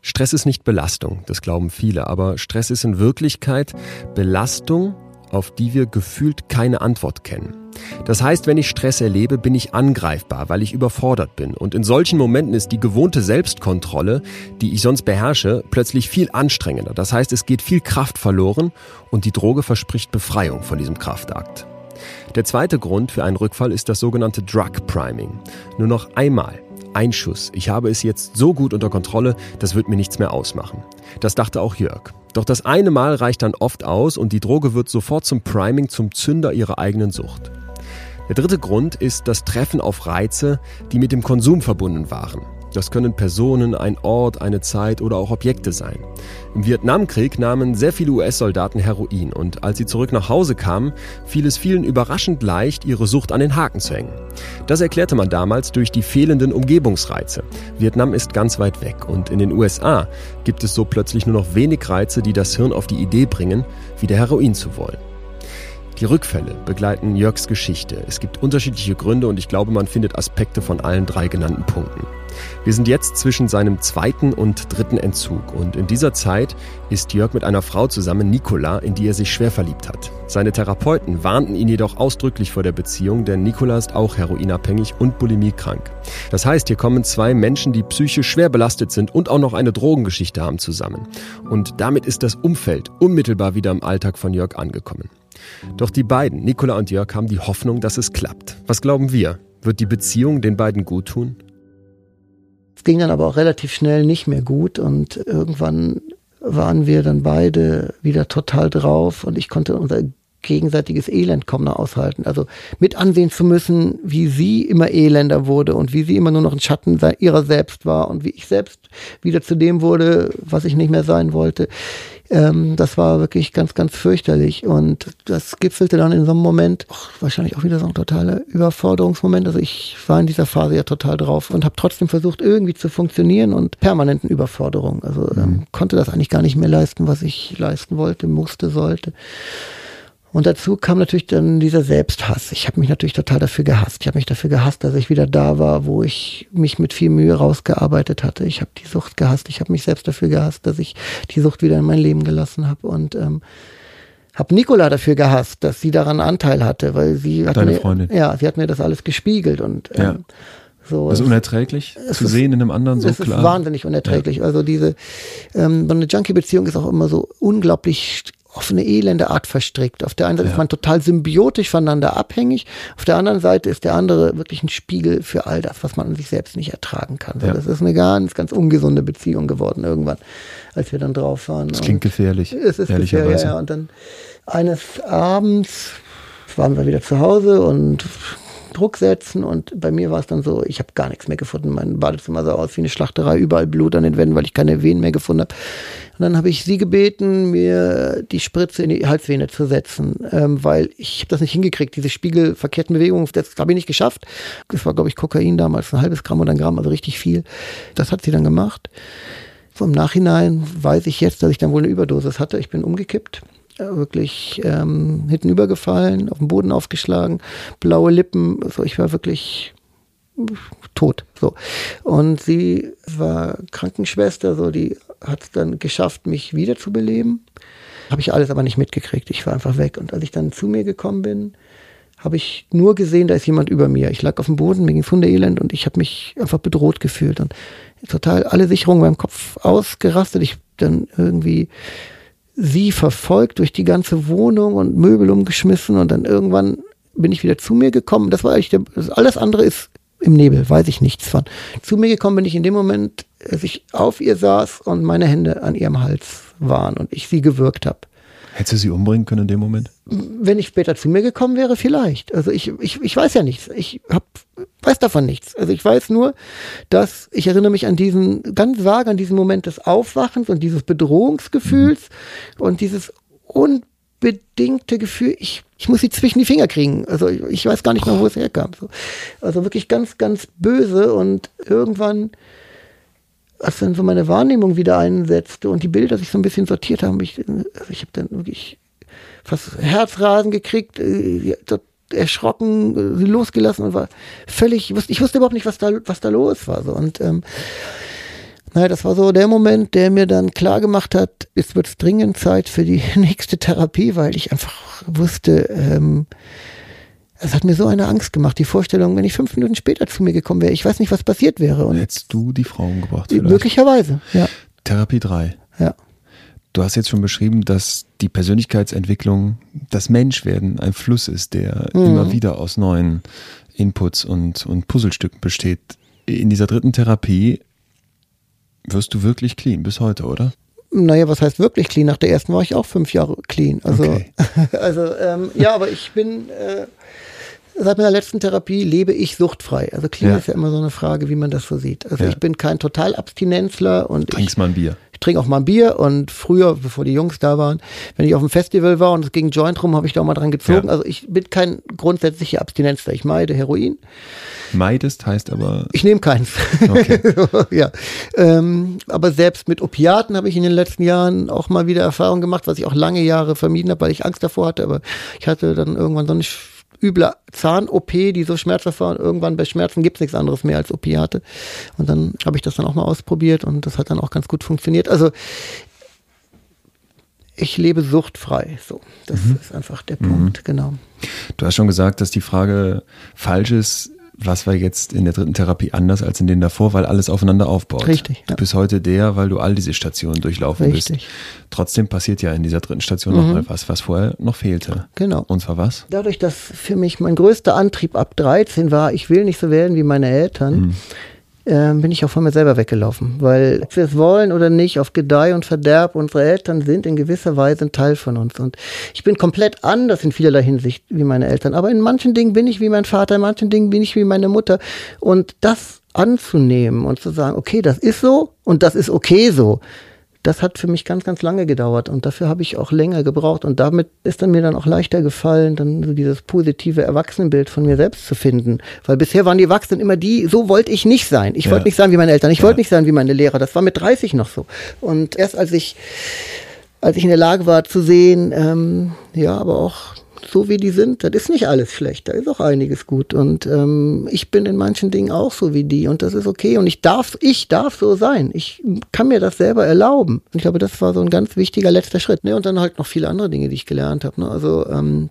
Stress ist nicht Belastung, das glauben viele, aber Stress ist in Wirklichkeit Belastung, auf die wir gefühlt keine Antwort kennen. Das heißt, wenn ich Stress erlebe, bin ich angreifbar, weil ich überfordert bin. Und in solchen Momenten ist die gewohnte Selbstkontrolle, die ich sonst beherrsche, plötzlich viel anstrengender. Das heißt, es geht viel Kraft verloren und die Droge verspricht Befreiung von diesem Kraftakt. Der zweite Grund für einen Rückfall ist das sogenannte Drug Priming. Nur noch einmal, ein Schuss. Ich habe es jetzt so gut unter Kontrolle, das wird mir nichts mehr ausmachen. Das dachte auch Jörg. Doch das eine Mal reicht dann oft aus und die Droge wird sofort zum Priming, zum Zünder ihrer eigenen Sucht. Der dritte Grund ist das Treffen auf Reize, die mit dem Konsum verbunden waren. Das können Personen, ein Ort, eine Zeit oder auch Objekte sein. Im Vietnamkrieg nahmen sehr viele US-Soldaten Heroin und als sie zurück nach Hause kamen, fiel es vielen überraschend leicht, ihre Sucht an den Haken zu hängen. Das erklärte man damals durch die fehlenden Umgebungsreize. Vietnam ist ganz weit weg und in den USA gibt es so plötzlich nur noch wenig Reize, die das Hirn auf die Idee bringen, wieder Heroin zu wollen. Die Rückfälle begleiten Jörgs Geschichte. Es gibt unterschiedliche Gründe und ich glaube, man findet Aspekte von allen drei genannten Punkten. Wir sind jetzt zwischen seinem zweiten und dritten Entzug und in dieser Zeit ist Jörg mit einer Frau zusammen, Nicola, in die er sich schwer verliebt hat. Seine Therapeuten warnten ihn jedoch ausdrücklich vor der Beziehung, denn Nicola ist auch heroinabhängig und bulimiekrank. Das heißt, hier kommen zwei Menschen, die psychisch schwer belastet sind und auch noch eine Drogengeschichte haben zusammen. Und damit ist das Umfeld unmittelbar wieder im Alltag von Jörg angekommen. Doch die beiden, Nicola und Jörg, haben die Hoffnung, dass es klappt. Was glauben wir? Wird die Beziehung den beiden gut tun? Es ging dann aber auch relativ schnell nicht mehr gut und irgendwann waren wir dann beide wieder total drauf und ich konnte unser gegenseitiges Elend kaum noch aushalten. Also mit ansehen zu müssen, wie sie immer elender wurde und wie sie immer nur noch ein Schatten ihrer selbst war und wie ich selbst wieder zu dem wurde, was ich nicht mehr sein wollte. Ähm, das war wirklich ganz, ganz fürchterlich. Und das gipfelte dann in so einem Moment, ach, wahrscheinlich auch wieder so ein totaler Überforderungsmoment. Also ich war in dieser Phase ja total drauf und habe trotzdem versucht, irgendwie zu funktionieren und permanenten Überforderung. Also ähm, mhm. konnte das eigentlich gar nicht mehr leisten, was ich leisten wollte, musste, sollte. Und dazu kam natürlich dann dieser Selbsthass. Ich habe mich natürlich total dafür gehasst. Ich habe mich dafür gehasst, dass ich wieder da war, wo ich mich mit viel Mühe rausgearbeitet hatte. Ich habe die Sucht gehasst. Ich habe mich selbst dafür gehasst, dass ich die Sucht wieder in mein Leben gelassen habe. Und ähm, habe Nicola dafür gehasst, dass sie daran Anteil hatte, weil sie hat Deine mir, Freundin. ja, sie hat mir das alles gespiegelt und ähm, ja. So, das ist unerträglich zu ist, sehen in einem anderen so es klar. Es ist wahnsinnig unerträglich. Ja. Also diese ähm, so eine Junkie-Beziehung ist auch immer so unglaublich auf eine elende Art verstrickt. Auf der einen Seite ja. ist man total symbiotisch voneinander abhängig, auf der anderen Seite ist der andere wirklich ein Spiegel für all das, was man an sich selbst nicht ertragen kann. Ja. Das ist eine ganz, ganz ungesunde Beziehung geworden irgendwann, als wir dann drauf waren. Das klingt gefährlich. Es ist gefährlich, ja. Und dann eines Abends waren wir wieder zu Hause und Druck setzen und bei mir war es dann so, ich habe gar nichts mehr gefunden. Mein Badezimmer sah aus wie eine Schlachterei, überall Blut an den Wänden, weil ich keine Venen mehr gefunden habe. Und dann habe ich sie gebeten, mir die Spritze in die Halsvene zu setzen, ähm, weil ich habe das nicht hingekriegt, diese spiegelverkehrten Bewegungen, das habe ich nicht geschafft. Das war, glaube ich, Kokain damals, ein halbes Gramm oder ein Gramm, also richtig viel. Das hat sie dann gemacht. So im Nachhinein weiß ich jetzt, dass ich dann wohl eine Überdosis hatte. Ich bin umgekippt wirklich ähm, hinten übergefallen, auf den Boden aufgeschlagen, blaue Lippen. So, ich war wirklich tot. So. Und sie war Krankenschwester, so die hat es dann geschafft, mich wiederzubeleben. Habe ich alles aber nicht mitgekriegt. Ich war einfach weg. Und als ich dann zu mir gekommen bin, habe ich nur gesehen, da ist jemand über mir. Ich lag auf dem Boden, mir ging's Hundeelend und ich habe mich einfach bedroht gefühlt und total alle Sicherungen beim Kopf ausgerastet. Ich dann irgendwie sie verfolgt durch die ganze Wohnung und Möbel umgeschmissen und dann irgendwann bin ich wieder zu mir gekommen. Das war eigentlich der, alles andere ist im Nebel, weiß ich nichts von. Zu mir gekommen bin ich in dem Moment, ich auf ihr saß und meine Hände an ihrem Hals waren und ich sie gewürgt habe. Hättest du sie umbringen können in dem Moment? Wenn ich später zu mir gekommen wäre, vielleicht. Also ich, ich, ich weiß ja nichts. Ich hab, weiß davon nichts. Also ich weiß nur, dass ich erinnere mich an diesen, ganz vage an diesen Moment des Aufwachens und dieses Bedrohungsgefühls mhm. und dieses unbedingte Gefühl, ich, ich muss sie zwischen die Finger kriegen. Also ich, ich weiß gar nicht mehr, wo es herkam. So. Also wirklich ganz, ganz böse und irgendwann als dann so meine Wahrnehmung wieder einsetzte und die Bilder sich so ein bisschen sortiert haben, ich, also ich habe dann wirklich fast Herzrasen gekriegt, äh, erschrocken, äh, losgelassen und war völlig, ich wusste überhaupt nicht, was da, was da los war. So. Und ähm, naja, das war so der Moment, der mir dann klar gemacht hat, es wird dringend Zeit für die nächste Therapie, weil ich einfach wusste, ähm, es hat mir so eine Angst gemacht, die Vorstellung, wenn ich fünf Minuten später zu mir gekommen wäre, ich weiß nicht, was passiert wäre. Und Hättest du die Frauen gebracht? Vielleicht? Möglicherweise, ja. Therapie 3. Ja. Du hast jetzt schon beschrieben, dass die Persönlichkeitsentwicklung, das Menschwerden ein Fluss ist, der mhm. immer wieder aus neuen Inputs und, und Puzzlestücken besteht. In dieser dritten Therapie wirst du wirklich clean bis heute, oder? Naja, was heißt wirklich clean? Nach der ersten war ich auch fünf Jahre clean. Also, okay. also ähm, ja, aber ich bin äh, seit meiner letzten Therapie lebe ich suchtfrei. Also clean ja. ist ja immer so eine Frage, wie man das so sieht. Also ja. ich bin kein Totalabstinenzler und trinkst mal ein Bier. Ich trinke auch mal ein Bier und früher, bevor die Jungs da waren, wenn ich auf dem Festival war und es ging Joint rum, habe ich da auch mal dran gezogen. Ja. Also ich bin kein grundsätzlicher Abstinenzler. Ich meide Heroin. Meidest heißt aber. Ich nehme keins. Okay. ja. Ähm, aber selbst mit Opiaten habe ich in den letzten Jahren auch mal wieder Erfahrung gemacht, was ich auch lange Jahre vermieden habe, weil ich Angst davor hatte. Aber ich hatte dann irgendwann so eine üble Zahn-OP, die so schmerzhaft war. Und irgendwann bei Schmerzen gibt es nichts anderes mehr als Opiate. Und dann habe ich das dann auch mal ausprobiert und das hat dann auch ganz gut funktioniert. Also ich lebe suchtfrei. So, das mhm. ist einfach der Punkt, mhm. genau. Du hast schon gesagt, dass die Frage falsch ist, was war jetzt in der dritten Therapie anders als in den davor, weil alles aufeinander aufbaut. Richtig. Du bist heute der, weil du all diese Stationen durchlaufen Richtig. bist. Trotzdem passiert ja in dieser dritten Station mhm. noch mal was, was vorher noch fehlte. Genau. Und zwar was? Dadurch, dass für mich mein größter Antrieb ab 13 war, ich will nicht so werden wie meine Eltern, mhm äh, bin ich auch von mir selber weggelaufen. Weil, ob wir es wollen oder nicht, auf Gedeih und Verderb, unsere Eltern sind in gewisser Weise ein Teil von uns. Und ich bin komplett anders in vielerlei Hinsicht wie meine Eltern. Aber in manchen Dingen bin ich wie mein Vater, in manchen Dingen bin ich wie meine Mutter. Und das anzunehmen und zu sagen, okay, das ist so und das ist okay so das hat für mich ganz, ganz lange gedauert und dafür habe ich auch länger gebraucht und damit ist dann mir dann auch leichter gefallen, dann so dieses positive Erwachsenenbild von mir selbst zu finden. Weil bisher waren die Erwachsenen immer die, so wollte ich nicht sein. Ich ja. wollte nicht sein wie meine Eltern, ich ja. wollte nicht sein wie meine Lehrer. Das war mit 30 noch so. Und erst als ich, als ich in der Lage war zu sehen, ähm, ja, aber auch so wie die sind, das ist nicht alles schlecht, da ist auch einiges gut. Und ähm, ich bin in manchen Dingen auch so wie die und das ist okay. Und ich darf, ich darf so sein. Ich kann mir das selber erlauben. Und ich glaube, das war so ein ganz wichtiger letzter Schritt. Ne? Und dann halt noch viele andere Dinge, die ich gelernt habe. Ne? Also ähm,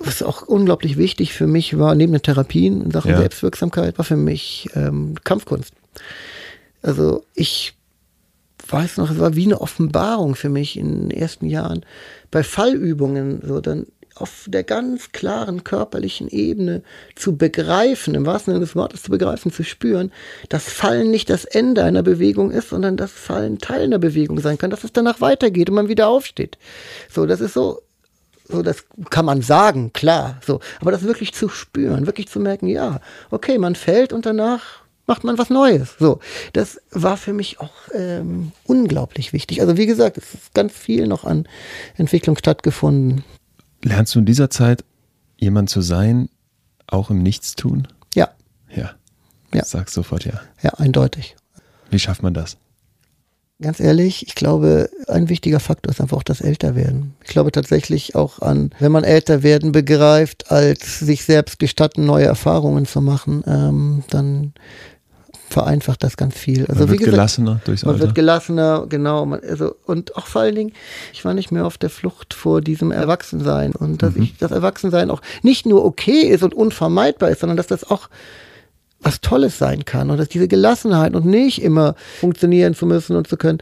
was auch unglaublich wichtig für mich war, neben den Therapien in Sachen ja. Selbstwirksamkeit, war für mich ähm, Kampfkunst. Also ich weiß noch, es war wie eine Offenbarung für mich in den ersten Jahren. Bei Fallübungen, so dann auf der ganz klaren körperlichen Ebene zu begreifen, im wahrsten Sinne des Wortes zu begreifen, zu spüren, dass Fallen nicht das Ende einer Bewegung ist, sondern dass Fallen Teil einer Bewegung sein kann, dass es danach weitergeht und man wieder aufsteht. So, das ist so, so, das kann man sagen, klar, so. Aber das wirklich zu spüren, wirklich zu merken, ja, okay, man fällt und danach macht man was Neues. So, das war für mich auch ähm, unglaublich wichtig. Also wie gesagt, es ist ganz viel noch an Entwicklung stattgefunden. Lernst du in dieser Zeit jemand zu sein, auch im Nichtstun? Ja. Ja. ja. Sagst sofort ja. Ja, eindeutig. Wie schafft man das? Ganz ehrlich, ich glaube, ein wichtiger Faktor ist einfach auch das Älterwerden. Ich glaube tatsächlich auch an, wenn man älter werden begreift, als sich selbst gestatten, neue Erfahrungen zu machen, ähm, dann vereinfacht das ganz viel. Also man wird gesagt, gelassener durchs Man wird gelassener, genau. Man, also, und auch vor allen Dingen, ich war nicht mehr auf der Flucht vor diesem Erwachsensein und dass mhm. ich das Erwachsensein auch nicht nur okay ist und unvermeidbar ist, sondern dass das auch was Tolles sein kann und dass diese Gelassenheit und nicht immer funktionieren zu müssen und zu können,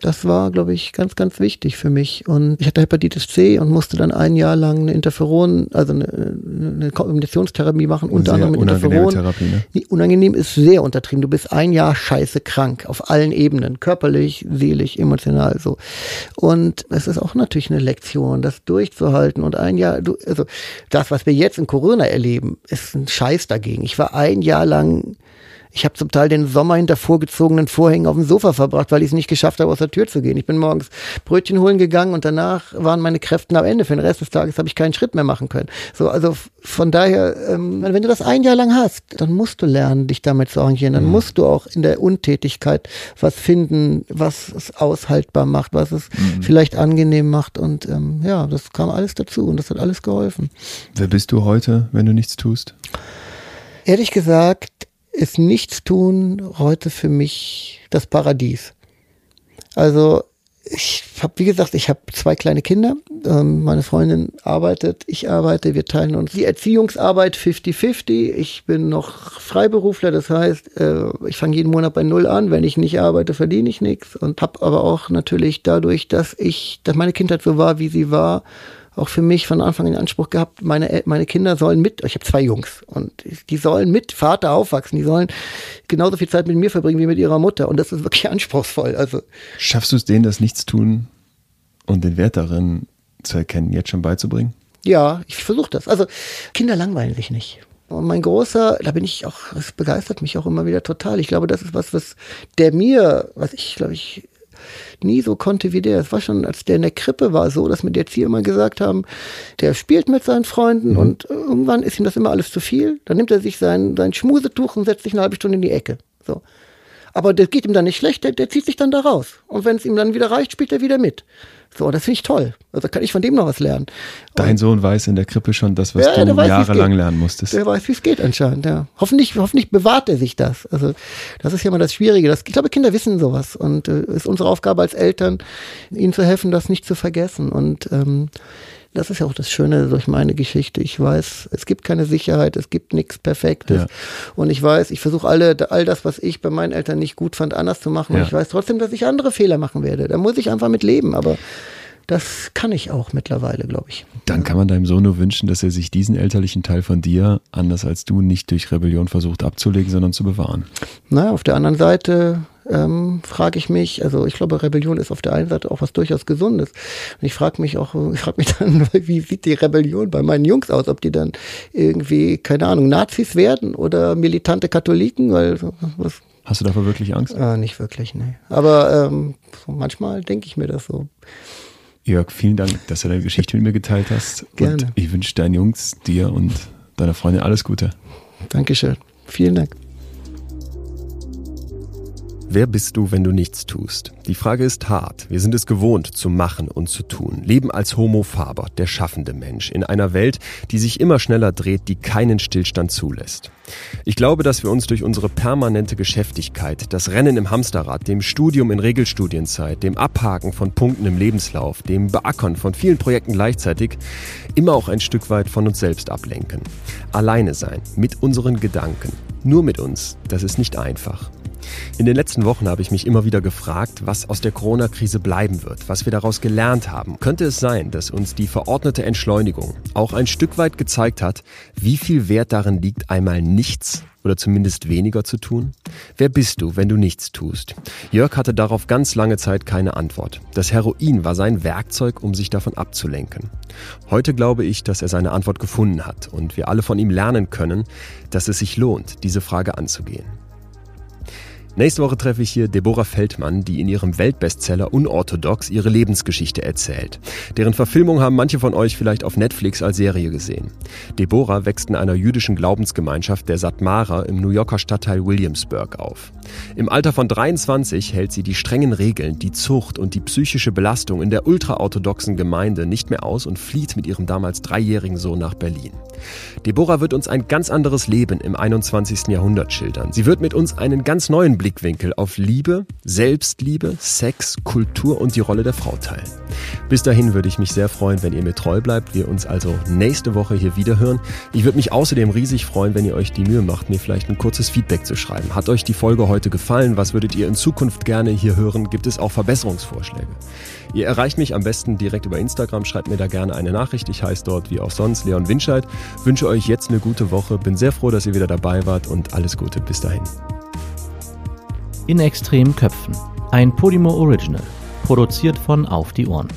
das war, glaube ich, ganz, ganz wichtig für mich. Und ich hatte Hepatitis C und musste dann ein Jahr lang eine Interferon, also eine, eine Kombinationstherapie machen, unter Sehr anderem mit Interferon. Therapie, ne? Unangenehm ist sehr untertrieben. Du bist ein Jahr scheiße krank auf allen Ebenen, körperlich, seelisch, emotional so. Und es ist auch natürlich eine Lektion, das durchzuhalten und ein Jahr, du, also das, was wir jetzt in Corona erleben, ist ein Scheiß dagegen. Ich war ein Jahr lang lang, ich habe zum Teil den Sommer hinter vorgezogenen Vorhängen auf dem Sofa verbracht, weil ich es nicht geschafft habe, aus der Tür zu gehen. Ich bin morgens Brötchen holen gegangen und danach waren meine Kräfte am Ende. Für den Rest des Tages habe ich keinen Schritt mehr machen können. So, also von daher, ähm, wenn du das ein Jahr lang hast, dann musst du lernen, dich damit zu arrangieren. Dann mhm. musst du auch in der Untätigkeit was finden, was es aushaltbar macht, was es mhm. vielleicht angenehm macht. Und ähm, ja, das kam alles dazu und das hat alles geholfen. Wer bist du heute, wenn du nichts tust? Ehrlich gesagt ist Nichtstun heute für mich das Paradies. Also ich habe, wie gesagt, ich habe zwei kleine Kinder. Ähm, meine Freundin arbeitet, ich arbeite, wir teilen uns die Erziehungsarbeit 50-50. Ich bin noch Freiberufler, das heißt, äh, ich fange jeden Monat bei Null an. Wenn ich nicht arbeite, verdiene ich nichts. Und habe aber auch natürlich dadurch, dass ich, dass meine Kindheit so war, wie sie war, auch für mich von Anfang an in Anspruch gehabt, meine, meine Kinder sollen mit, ich habe zwei Jungs und die sollen mit Vater aufwachsen, die sollen genauso viel Zeit mit mir verbringen wie mit ihrer Mutter und das ist wirklich anspruchsvoll. Also Schaffst du es denen, das Nichtstun und den Wert darin zu erkennen, jetzt schon beizubringen? Ja, ich versuche das. Also Kinder langweilen sich nicht. Und mein Großer, da bin ich auch, es begeistert mich auch immer wieder total. Ich glaube, das ist was, was der mir, was ich, glaube ich, nie so konnte wie der. Es war schon, als der in der Krippe war, so, dass mir die Erzieher immer gesagt haben, der spielt mit seinen Freunden mhm. und irgendwann ist ihm das immer alles zu viel. Dann nimmt er sich sein, sein Schmusetuch und setzt sich eine halbe Stunde in die Ecke. So. Aber das geht ihm dann nicht schlecht, der, der zieht sich dann da raus. Und wenn es ihm dann wieder reicht, spielt er wieder mit. So, das finde ich toll. Also kann ich von dem noch was lernen. Dein und, Sohn weiß in der Krippe schon das, was ja, du weiß, jahrelang lernen musstest. Der weiß, wie es geht anscheinend, ja. Hoffentlich, hoffentlich bewahrt er sich das. Also, das ist ja mal das Schwierige. Das, ich glaube, Kinder wissen sowas. Und es äh, ist unsere Aufgabe als Eltern, ihnen zu helfen, das nicht zu vergessen. Und ähm, das ist ja auch das Schöne durch meine Geschichte. Ich weiß, es gibt keine Sicherheit, es gibt nichts Perfektes. Ja. Und ich weiß, ich versuche alle, all das, was ich bei meinen Eltern nicht gut fand, anders zu machen. Ja. Und ich weiß trotzdem, dass ich andere Fehler machen werde. Da muss ich einfach mit leben. Aber das kann ich auch mittlerweile, glaube ich. Dann kann man deinem Sohn nur wünschen, dass er sich diesen elterlichen Teil von dir, anders als du, nicht durch Rebellion versucht abzulegen, sondern zu bewahren. Naja, auf der anderen Seite ähm, frage ich mich, also ich glaube, Rebellion ist auf der einen Seite auch was durchaus Gesundes. Und ich frage mich auch, ich frage mich dann, wie sieht die Rebellion bei meinen Jungs aus? Ob die dann irgendwie, keine Ahnung, Nazis werden oder militante Katholiken? Weil was, Hast du davor wirklich Angst? Äh, nicht wirklich, nee. Aber ähm, so manchmal denke ich mir das so. Jörg, vielen Dank, dass du deine Geschichte mit mir geteilt hast. Gerne. Und ich wünsche deinen Jungs, dir und deiner Freundin alles Gute. Dankeschön. Vielen Dank. Wer bist du, wenn du nichts tust? Die Frage ist hart. Wir sind es gewohnt, zu machen und zu tun. Leben als Homo faber, der schaffende Mensch, in einer Welt, die sich immer schneller dreht, die keinen Stillstand zulässt. Ich glaube, dass wir uns durch unsere permanente Geschäftigkeit, das Rennen im Hamsterrad, dem Studium in Regelstudienzeit, dem Abhaken von Punkten im Lebenslauf, dem Beackern von vielen Projekten gleichzeitig, immer auch ein Stück weit von uns selbst ablenken. Alleine sein, mit unseren Gedanken, nur mit uns, das ist nicht einfach. In den letzten Wochen habe ich mich immer wieder gefragt, was aus der Corona-Krise bleiben wird, was wir daraus gelernt haben. Könnte es sein, dass uns die verordnete Entschleunigung auch ein Stück weit gezeigt hat, wie viel Wert darin liegt, einmal nichts oder zumindest weniger zu tun? Wer bist du, wenn du nichts tust? Jörg hatte darauf ganz lange Zeit keine Antwort. Das Heroin war sein Werkzeug, um sich davon abzulenken. Heute glaube ich, dass er seine Antwort gefunden hat und wir alle von ihm lernen können, dass es sich lohnt, diese Frage anzugehen. Nächste Woche treffe ich hier Deborah Feldmann, die in ihrem Weltbestseller Unorthodox ihre Lebensgeschichte erzählt. Deren Verfilmung haben manche von euch vielleicht auf Netflix als Serie gesehen. Deborah wächst in einer jüdischen Glaubensgemeinschaft der Satmara im New Yorker Stadtteil Williamsburg auf. Im Alter von 23 hält sie die strengen Regeln, die Zucht und die psychische Belastung in der ultraorthodoxen Gemeinde nicht mehr aus und flieht mit ihrem damals dreijährigen Sohn nach Berlin. Deborah wird uns ein ganz anderes Leben im 21. Jahrhundert schildern. Sie wird mit uns einen ganz neuen Blick Blickwinkel auf Liebe, Selbstliebe, Sex, Kultur und die Rolle der Frau teilen. Bis dahin würde ich mich sehr freuen, wenn ihr mir treu bleibt, wir uns also nächste Woche hier wieder hören. Ich würde mich außerdem riesig freuen, wenn ihr euch die Mühe macht, mir vielleicht ein kurzes Feedback zu schreiben. Hat euch die Folge heute gefallen? Was würdet ihr in Zukunft gerne hier hören? Gibt es auch Verbesserungsvorschläge? Ihr erreicht mich am besten direkt über Instagram, schreibt mir da gerne eine Nachricht. Ich heiße dort wie auch sonst Leon Winscheid. Wünsche euch jetzt eine gute Woche, bin sehr froh, dass ihr wieder dabei wart und alles Gute bis dahin. In extremen Köpfen. Ein Podimo Original. Produziert von Auf die Ohren.